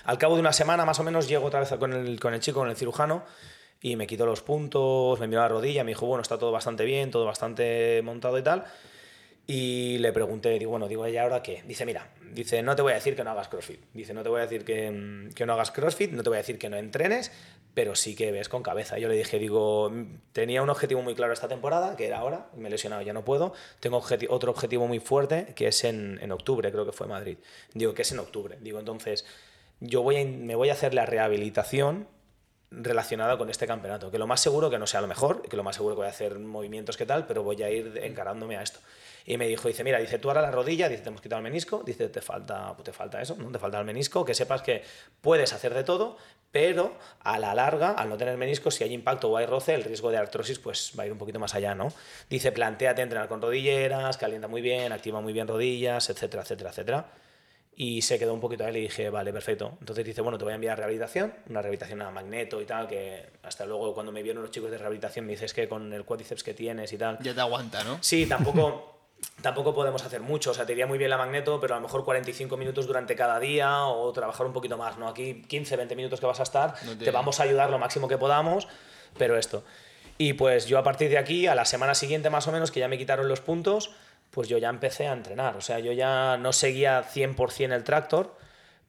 Al cabo de una semana más o menos llego otra vez con el, con el chico, con el cirujano, y me quitó los puntos, me miró la rodilla, me dijo, bueno, está todo bastante bien, todo bastante montado y tal. Y le pregunté, digo, bueno, digo, ¿y ahora qué? Dice, mira, dice, no te voy a decir que no hagas CrossFit. Dice, no te voy a decir que, mm, que no hagas CrossFit, no te voy a decir que no entrenes, pero sí que ves con cabeza. Yo le dije, digo, tenía un objetivo muy claro esta temporada, que era ahora, me he lesionado, ya no puedo. Tengo otro objetivo muy fuerte, que es en, en octubre, creo que fue Madrid. Digo, que es en octubre. Digo, entonces, yo voy me voy a hacer la rehabilitación relacionada con este campeonato. Que lo más seguro que no sea lo mejor, que lo más seguro que voy a hacer movimientos que tal, pero voy a ir encarándome a esto. Y me dijo, dice, mira, dice, tú ahora la rodilla, dice, te hemos quitado el menisco, dice, te falta, te falta eso, ¿no? Te falta el menisco, que sepas que puedes hacer de todo, pero a la larga, al no tener menisco, si hay impacto o hay roce, el riesgo de artrosis pues va a ir un poquito más allá, ¿no? Dice, planteate entrenar con rodilleras, calienta muy bien, activa muy bien rodillas, etcétera, etcétera, etcétera. Y se quedó un poquito ahí y le dije, vale, perfecto. Entonces dice, bueno, te voy a enviar rehabilitación, una rehabilitación a magneto y tal, que hasta luego cuando me vieron los chicos de rehabilitación me dices que con el cuádriceps que tienes y tal. Ya te aguanta, ¿no? Sí, tampoco, tampoco podemos hacer mucho. O sea, te iría muy bien la magneto, pero a lo mejor 45 minutos durante cada día o trabajar un poquito más, ¿no? Aquí 15, 20 minutos que vas a estar, No te- te vamos a ayudar lo máximo que podamos, pero esto. Y pues yo a partir de aquí, a la semana siguiente más o menos, que ya me quitaron los puntos, pues yo ya empecé a entrenar. O sea, yo ya no seguía 100% el tractor,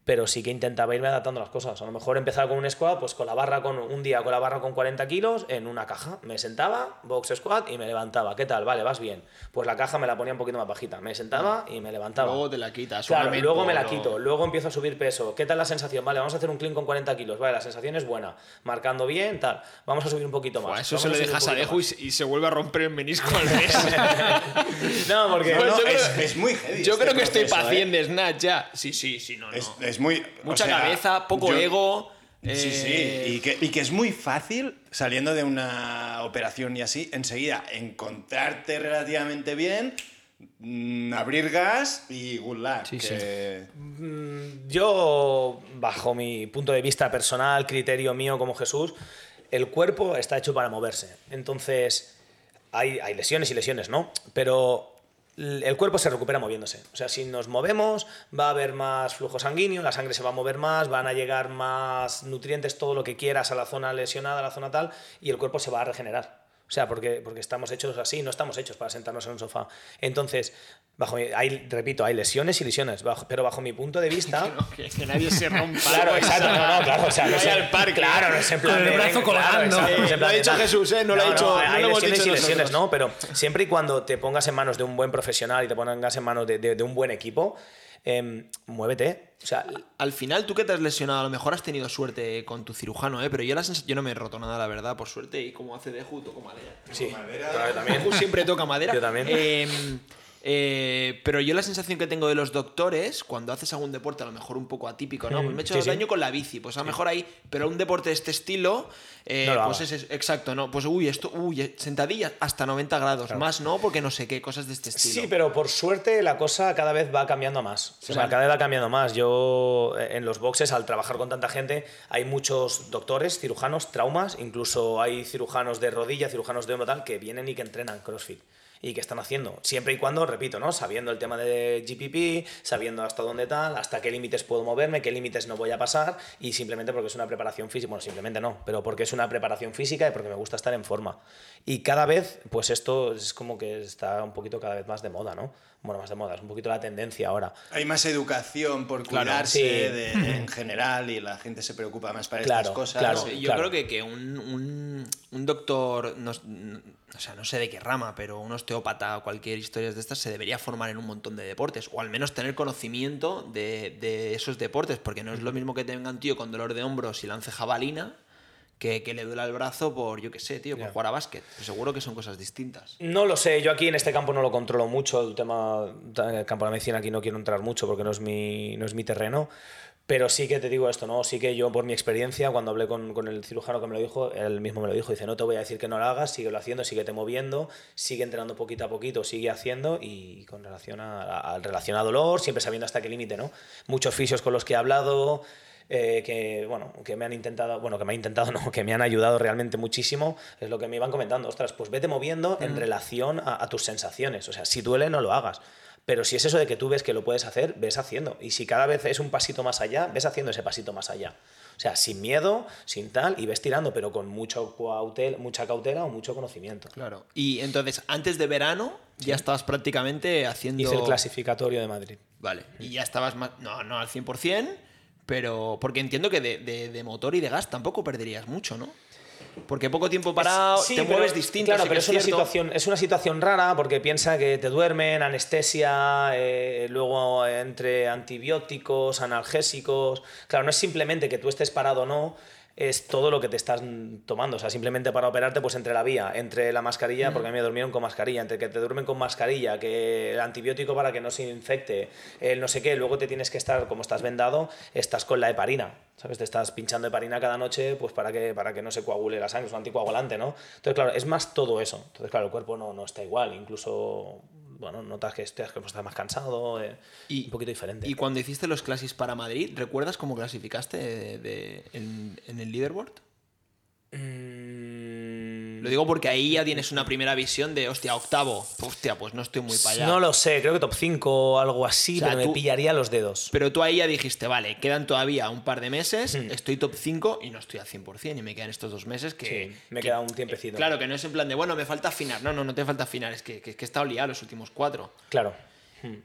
pero sí que intentaba irme adaptando a las cosas. A lo mejor empezaba con un squat, pues con la barra con un día con la barra con 40 kilos en una caja. Me sentaba, box squat y me levantaba. ¿Qué tal? Vale, vas bien. Pues la caja me la ponía un poquito más bajita. Me sentaba y me levantaba. Luego te la quitas. Claro, luego me la quito, luego empiezo a subir peso. ¿Qué tal la sensación? Vale, vamos a hacer un clean con 40 kilos. Vale, la sensación es buena. Marcando bien, tal. Vamos a subir un poquito más. Buah, eso Vamos se un dejas a Dejo y, se- y se vuelve a romper el menisco al mes. No, porque. No, no, es, es muy heavy. Yo este creo que estoy proceso, ¿eh? paciente de snatch ya. Sí, sí, sí, no, no. Es, es muy. o Mucha sea, cabeza, poco yo- ego. Sí, eh, sí. Y que, y que es muy fácil, saliendo de una operación y así, enseguida encontrarte relativamente bien, mm, abrir gas y good luck. Sí, que- Yo, bajo mi punto de vista personal, criterio mío como Jesús, el cuerpo está hecho para moverse. Entonces, hay, hay lesiones y lesiones, ¿no? Pero el cuerpo se recupera moviéndose. O sea, si nos movemos, va a haber más flujo sanguíneo, la sangre se va a mover más, van a llegar más nutrientes, todo lo que quieras a la zona lesionada, a la zona tal, y el cuerpo se va a regenerar. O sea, porque, porque estamos hechos así, no estamos hechos para sentarnos en un sofá. Entonces, bajo mi- hay, repito, hay lesiones y lesiones, bajo- pero bajo mi punto de vista... que, que nadie se rompa. Claro, exacto, no, no, claro, o sea, no es al parque. Claro, no es en plan Con el de, brazo claro, colgando. exacto, no Lo ha dicho. Jesús, ¿eh? No lo ha dicho- no hay lesiones dicho y lesiones, nosotros. ¿no? Pero siempre y cuando te pongas en manos de un buen profesional y te pongas en manos de, de- de un buen equipo, em, muévete. O sea, Al final, tú que te has lesionado, a lo mejor has tenido suerte con tu cirujano, ¿eh? Pero yo, la yo no me he roto nada, la verdad, por suerte. Y como hace Deju, toco madera. sí, madera. claro, yo también. Deju siempre toca madera. Yo también. Eh, eh, pero yo la sensación que tengo de los doctores, cuando haces algún deporte a lo mejor un poco atípico, ¿no? Pues me he hecho Sí, sí. daño con la bici, pues a lo mejor ahí, pero un deporte de este estilo, eh, No pues es, es- exacto, ¿no? Pues uy, esto, uy, sentadillas hasta 90 grados, más no, porque no sé qué, cosas de este estilo. Sí, pero por suerte la cosa cada vez va cambiando más. O sea, vale. cada vez va cambiando más. Yo eh, en los boxes, al trabajar con tanta gente, hay muchos doctores, cirujanos, traumas, incluso hay cirujanos de rodilla, cirujanos de hombro tal, que vienen y que entrenan CrossFit. Y que están haciendo, siempre y cuando, repito, ¿no? Sabiendo el tema de GPP, sabiendo hasta dónde tal, hasta qué límites puedo moverme, qué límites no voy a pasar, y simplemente porque es una preparación física, bueno, simplemente no, pero porque es una preparación física y porque me gusta estar en forma. Y cada vez, pues esto es como que está un poquito cada vez más de moda, ¿no? Bueno, más de moda, es un poquito la tendencia ahora. Hay más educación por Claro, cuidarse sí. de- en general y la gente se preocupa más para Claro, estas cosas. claro. Sí, yo claro. creo que, que un, un- un, un doctor, no, no- o sea, no sé de qué rama, pero un osteópata o cualquier historia de estas se debería formar en un montón de deportes, o al menos tener conocimiento de, de esos deportes, porque no es lo mismo que tenga un tío con dolor de hombros y lance jabalina que, que le duela el brazo por, yo qué sé, tío, por Ya. jugar a básquet. Pues seguro que son cosas distintas. No lo sé, yo aquí en este campo no lo controlo mucho, el tema del campo de la medicina aquí no quiero entrar mucho porque no es mi, no es mi terreno, pero sí que te digo esto, ¿no? Sí que yo por mi experiencia, cuando hablé con, con el cirujano que me lo dijo, él mismo me lo dijo, dice, no te voy a decir que no lo hagas, síguelo haciendo, síguete moviendo, sigue entrenando poquito a poquito, sigue haciendo y con relación a, a- relación a dolor, siempre sabiendo hasta qué límite, ¿no? Muchos fisios con los que he hablado, eh, que bueno que me han intentado bueno que me han intentado no que me han ayudado realmente muchísimo es lo que me iban comentando. Ostras pues vete moviendo en relación a, a tus sensaciones. O sea si duele no lo hagas. Pero si es eso de que tú ves que lo puedes hacer ves haciendo. Y si cada vez es un pasito más allá ves haciendo ese pasito más allá. O sea sin miedo sin tal y ves tirando pero con mucho mucha cautela o mucho conocimiento. Claro. Y entonces, antes de verano, ya estabas prácticamente haciendo... hice el clasificatorio de Madrid. Vale. Y ya estabas más. No, no al 100%, pero. Porque entiendo que de, de- de motor y de gas tampoco perderías mucho, ¿no? Porque poco tiempo parado, Sí, te pero- mueves distinto. Claro, pero es una, cierto. situación, es una situación rara porque piensa que te duermen, anestesia, eh, luego entre antibióticos, analgésicos. Claro, no es simplemente que tú estés parado o no, es todo lo que te estás tomando. O sea, simplemente para operarte, pues entre la vía, entre la mascarilla, porque a mí me durmieron con mascarilla, entre que te duermen con mascarilla, que el antibiótico para que no se infecte, el no sé qué, luego te tienes que estar, como estás vendado, estás con la heparina. ¿Sabes? Te estás pinchando heparina cada noche pues para que, para que no se coagule la sangre, es un anticoagulante, ¿no? Entonces, claro, es más todo eso. Entonces, claro, el cuerpo no, no está igual, incluso, bueno, notas que estás, que estás más cansado, eh, Y- un poquito diferente. Y cuando hiciste los clasis para Madrid, ¿recuerdas cómo clasificaste de- de- en, en el leaderboard? Mm, Lo digo porque ahí ya tienes una primera visión de, hostia, octavo. Hostia, pues no estoy muy para allá. No lo sé, creo que top 5 o algo así, O sea, pero tú- me pillaría los dedos. Pero tú ahí ya dijiste, vale, quedan todavía un par de meses, Hmm. estoy top 5 y no estoy al 100% y me quedan estos dos meses que... Sí, me que- queda un tiempecito. Claro, que no es en plan de, bueno, me falta afinar. No, no, no te falta afinar, es que, que, que he estado liado los últimos cuatro. Claro,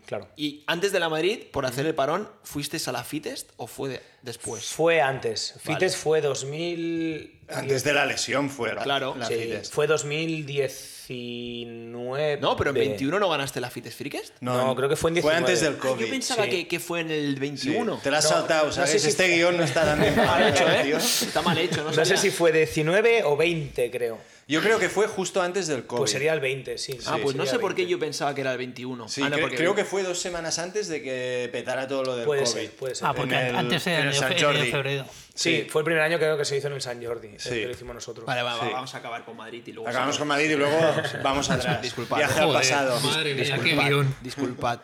claro. Y antes de la Madrid, por hacer el parón, ¿fuiste a la Fitest o fue de- después? Fue antes. Vale. Fites fue 2000. Antes de la lesión fue la- Claro. la Sí, Fitest. fue 2019. No, pero en 21 no ganaste la Fitest Freakest. No, creo que fue en Fue 19. antes del Ah, COVID. yo pensaba sí. que, que fue en el Sí, 21. Te la has No, saltado, no ¿sabes? sé si este fue- guion no está dando Mal hecho, ¿eh? Está mal hecho, ¿no? No sé sabía. si fue 19 o 20, creo. Yo creo que fue justo antes del COVID. Pues sería el 20, sí. Ah, sí, pues no sé por qué 20. yo pensaba que era el 21. Sí, Ah, no, cre- porque- creo que fue dos semanas antes de que petara todo lo del Puede COVID. ser, puede ser. Ah, porque En el- antes era en el el San Jordi. en febrero. Sí, Sí. fue el primer año creo que se hizo en el San Jordi, el Sí. que lo hicimos nosotros. Vale, va, va, Sí. vamos a acabar con Madrid y luego... Acabamos con Madrid y luego vamos atrás. Disculpad. Viaje al pasado. madre mía, qué Disculpad, guion. disculpad.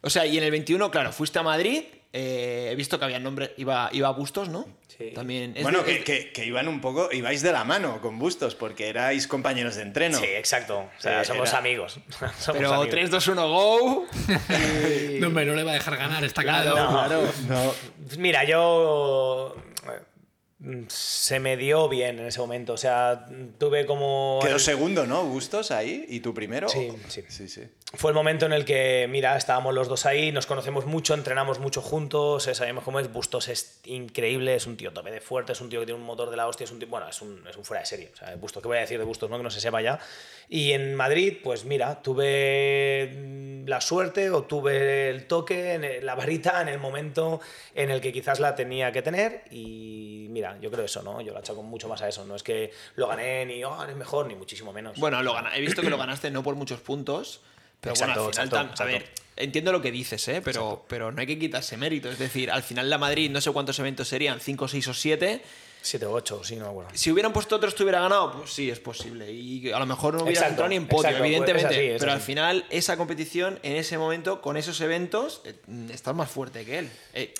O sea, y en el 21, claro, fuiste a Madrid. Eh, he visto que había nombre, iba, iba a Bustos, ¿no? Sí. También. es Bueno, de- que, es- que- que iban un poco, ibais de la mano con Bustos, porque erais compañeros de entreno. Sí, exacto. O sea, Sí, somos era- amigos. Somos Pero amigos. 3, 2, 1, go. y- No, hombre, no le va a dejar ganar, está Claro, claro. claro. No, Mira, yo. Eh, Se me dio bien en ese momento. O sea, tuve como. Quedó segundo, ¿no? Bustos ahí. ¿Y tú primero? Sí, sí. sí, sí. Fue el momento en el que, mira, estábamos los dos ahí, nos conocemos mucho, entrenamos mucho juntos, eh, sabíamos cómo es. Bustos es increíble, es un tío tope de fuerte, es un tío que tiene un motor de la hostia, es un tío, bueno, es un, es un fuera de serie. O sea, Bustos, ¿qué voy a decir de Bustos? No, que no se sepa ya. Y en Madrid, pues mira, tuve mm, la suerte o tuve el toque, la varita en el momento en el que quizás la tenía que tener. Y mira, yo creo eso, ¿no? Yo la achaco mucho más a eso. No es que lo gané ni, oh, eres mejor, ni muchísimo menos. Bueno, lo he visto que lo ganaste no por muchos puntos. Pero Exacto, bueno, al final, exacto, tam- a ver, entiendo lo que dices, ¿eh? Pero, pero no hay que quitarse mérito. Es decir, al final la Madrid, no sé cuántos eventos serían, 5, 6 o 7. 7 o 8, sí, no me acuerdo. Si hubieran puesto otros, te hubiera ganado, pues sí, es posible. Y a lo mejor no hubieras Exacto, entrado ni en podio, exacto, pues evidentemente. es así, es pero así. al final, esa competición, en ese momento, con esos eventos, eh, estás más fuerte que él. Eh,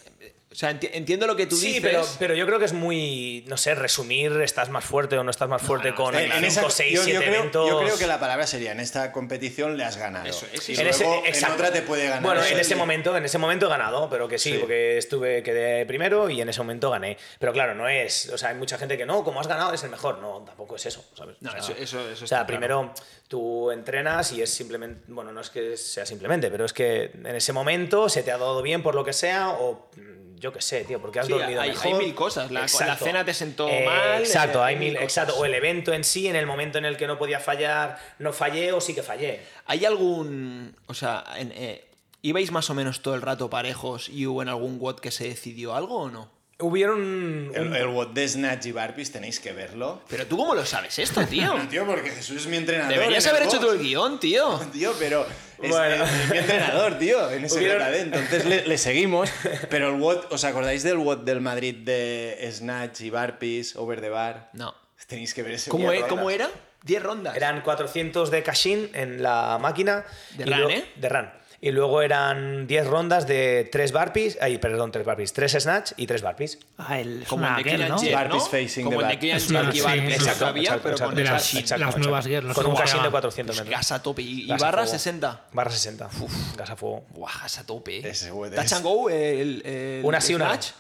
o sea, enti- entiendo lo que tú sí, dices. pero, pero yo creo que es muy, no sé, resumir, estás más fuerte o no estás más fuerte no, con En- en 5, esa- 6, yo, 7 yo creo, eventos. yo creo que la palabra sería, en esta competición le has ganado. Eso es, sí, y sí. En ese- luego en otra te puede ganar. Bueno, en ese sí. momento, en ese momento he ganado, pero que sí, Sí. porque estuve, quedé primero y en ese momento gané. Pero claro, no es, o sea, hay mucha gente que no, como has ganado eres el mejor. No, tampoco es eso, ¿sabes? No, O sea, eso- eso- eso O está sea, claro. Tú entrenas y es simplemente, bueno, no es que sea simplemente, pero es que en ese momento se te ha dado bien por lo que sea o mm, yo qué sé, tío, porque has Sí, dormido hay- mejor. hay mil cosas. La- la cena te sentó mal, Exacto, eh, hay hay mil, mil cosas. exacto. O el evento en sí, en el momento en el que no podía fallar, no fallé o sí que fallé. ¿Hay algún. O sea, en, eh, ¿ibais más o menos todo el rato parejos y hubo en algún WOD que se decidió algo o no? Hubieron. El, el WOD de Snatch y Barpees tenéis que verlo. Pero tú, ¿cómo lo sabes esto, tío? Tío, porque Jesús es mi entrenador. Deberías en haber hecho tú el guion, tío. Tío, pero es, Bueno. es mi entrenador, tío, en ese Hubieron-. Entonces le, le seguimos. Pero el WOD, ¿os acordáis del WOD del Madrid de Snatch y Barpees, Over the Bar? No. Tenéis que ver ese ¿Cómo, e- cómo rondas. era? 10 rondas. Eran 400 de cashin en la máquina. De y run, luego- ¿eh? De run. Y luego eran 10 rondas de 3 barpees. Ay, perdón, 3 barpees. 3 snatch y 3 barpees. Ah, el, Como el de Kylian ¿no? Barpees facing Como the el de Jet sí, y Barpees, exacto, pero con. De las, las exacto. nuevas girls. Con un cashin de llaman. 400 metros. Gas a tope. ¿Y, barra fuego. 60? Barra 60. Gas a fuego. Buah, gas a tope. Ese Touch and go, el, el Una sí, una snatch.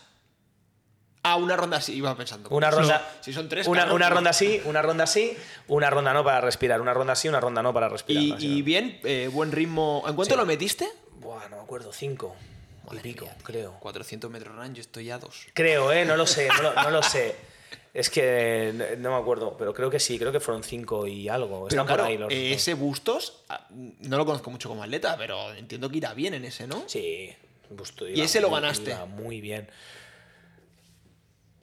Ah, una ronda sí, iba pensando. Una ronda. Si son tres, una, claro, una ronda sí, una ronda sí, una ronda no para respirar. Una ronda sí, una ronda no para respirar. Y, Así, bien, eh, buen ritmo. ¿En cuánto Sí. lo metiste? Buah, no me acuerdo. 5. Y pico, creo. 400 metros run, yo estoy a dos. Creo, ¿eh? No lo sé, no lo, no lo sé. Es que no, me acuerdo, pero creo que sí, creo que fueron 5 y algo. Pero Están por claro, ahí los. eh, ese Bustos, ah, no lo conozco mucho como atleta, pero entiendo que irá bien en ese, ¿no? Sí, Busto ¿Y ese lo muy- ganaste? iba muy bien.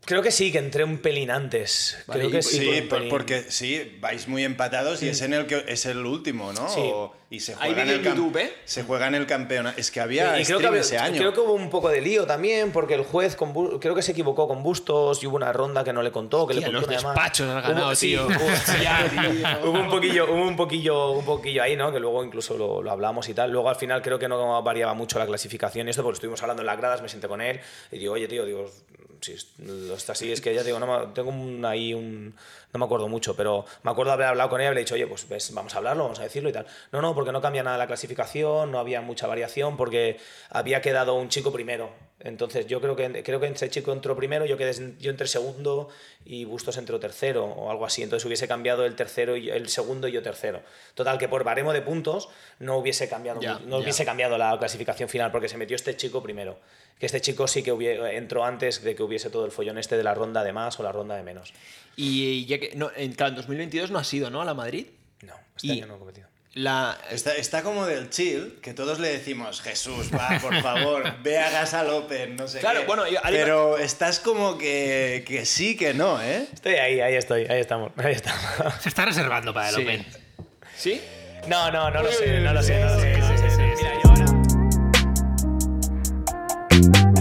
Creo que sí, que entré un pelín antes. Vale, Creo y- que sí. Sí, por porque sí, vais muy empatados y es en el que es el último, ¿no? Sí. O- y se Hay juega en el YouTube, ¿eh? Se juega en el campeonato. Es que había Y creo que, había- ese año. creo que hubo un poco de lío también, porque el juez con creo que se equivocó con Bustos y hubo una ronda que no le contó, que Hostia, le los contó además. despachos has ganado, Hubo- sí, tío. hubo- Hostia, tío. hubo un poquillo, hubo un poquillo, un poquillo ahí, ¿no? Que luego incluso lo, lo hablamos y tal. Luego al final creo que no variaba mucho la clasificación y esto, porque estuvimos hablando en las gradas, me senté con él y digo, oye, tío, digo, si está así, es que ya te digo, no me- tengo un- ahí un. No me acuerdo mucho, pero me acuerdo haber hablado con él y haberle dicho, oye, pues ves, vamos a hablarlo, vamos a decirlo y tal. No, no, porque no cambia nada la clasificación, no había mucha variación, porque había quedado un chico primero. Entonces yo creo que creo que ese chico entró primero, yo quedé yo entré segundo y Bustos entró tercero o algo así. Entonces hubiese cambiado el tercero y el segundo y yo tercero. Total que por baremo de puntos no hubiese cambiado no hubiese cambiado la clasificación final porque se metió este chico primero. Que este chico sí que hubie- entró antes de que hubiese todo el follón este de la ronda de más o la ronda de menos. Y ya que. No, en, claro, en 2022 no ha sido, ¿no? A la Madrid. No, este Y- año no he competido. La, Está, está como del chill, que todos le decimos, Jesús, va, por favor, ve a Gas al Open, no sé Claro, qué". bueno, yo- Pero estás como que, que sí, que no, ¿eh? Estoy ahí, ahí estoy, ahí estamos, ahí estamos. Se está reservando para el Sí. Open. ¿Sí? No, no, no lo sé, no lo sé, no lo sé. Sí, no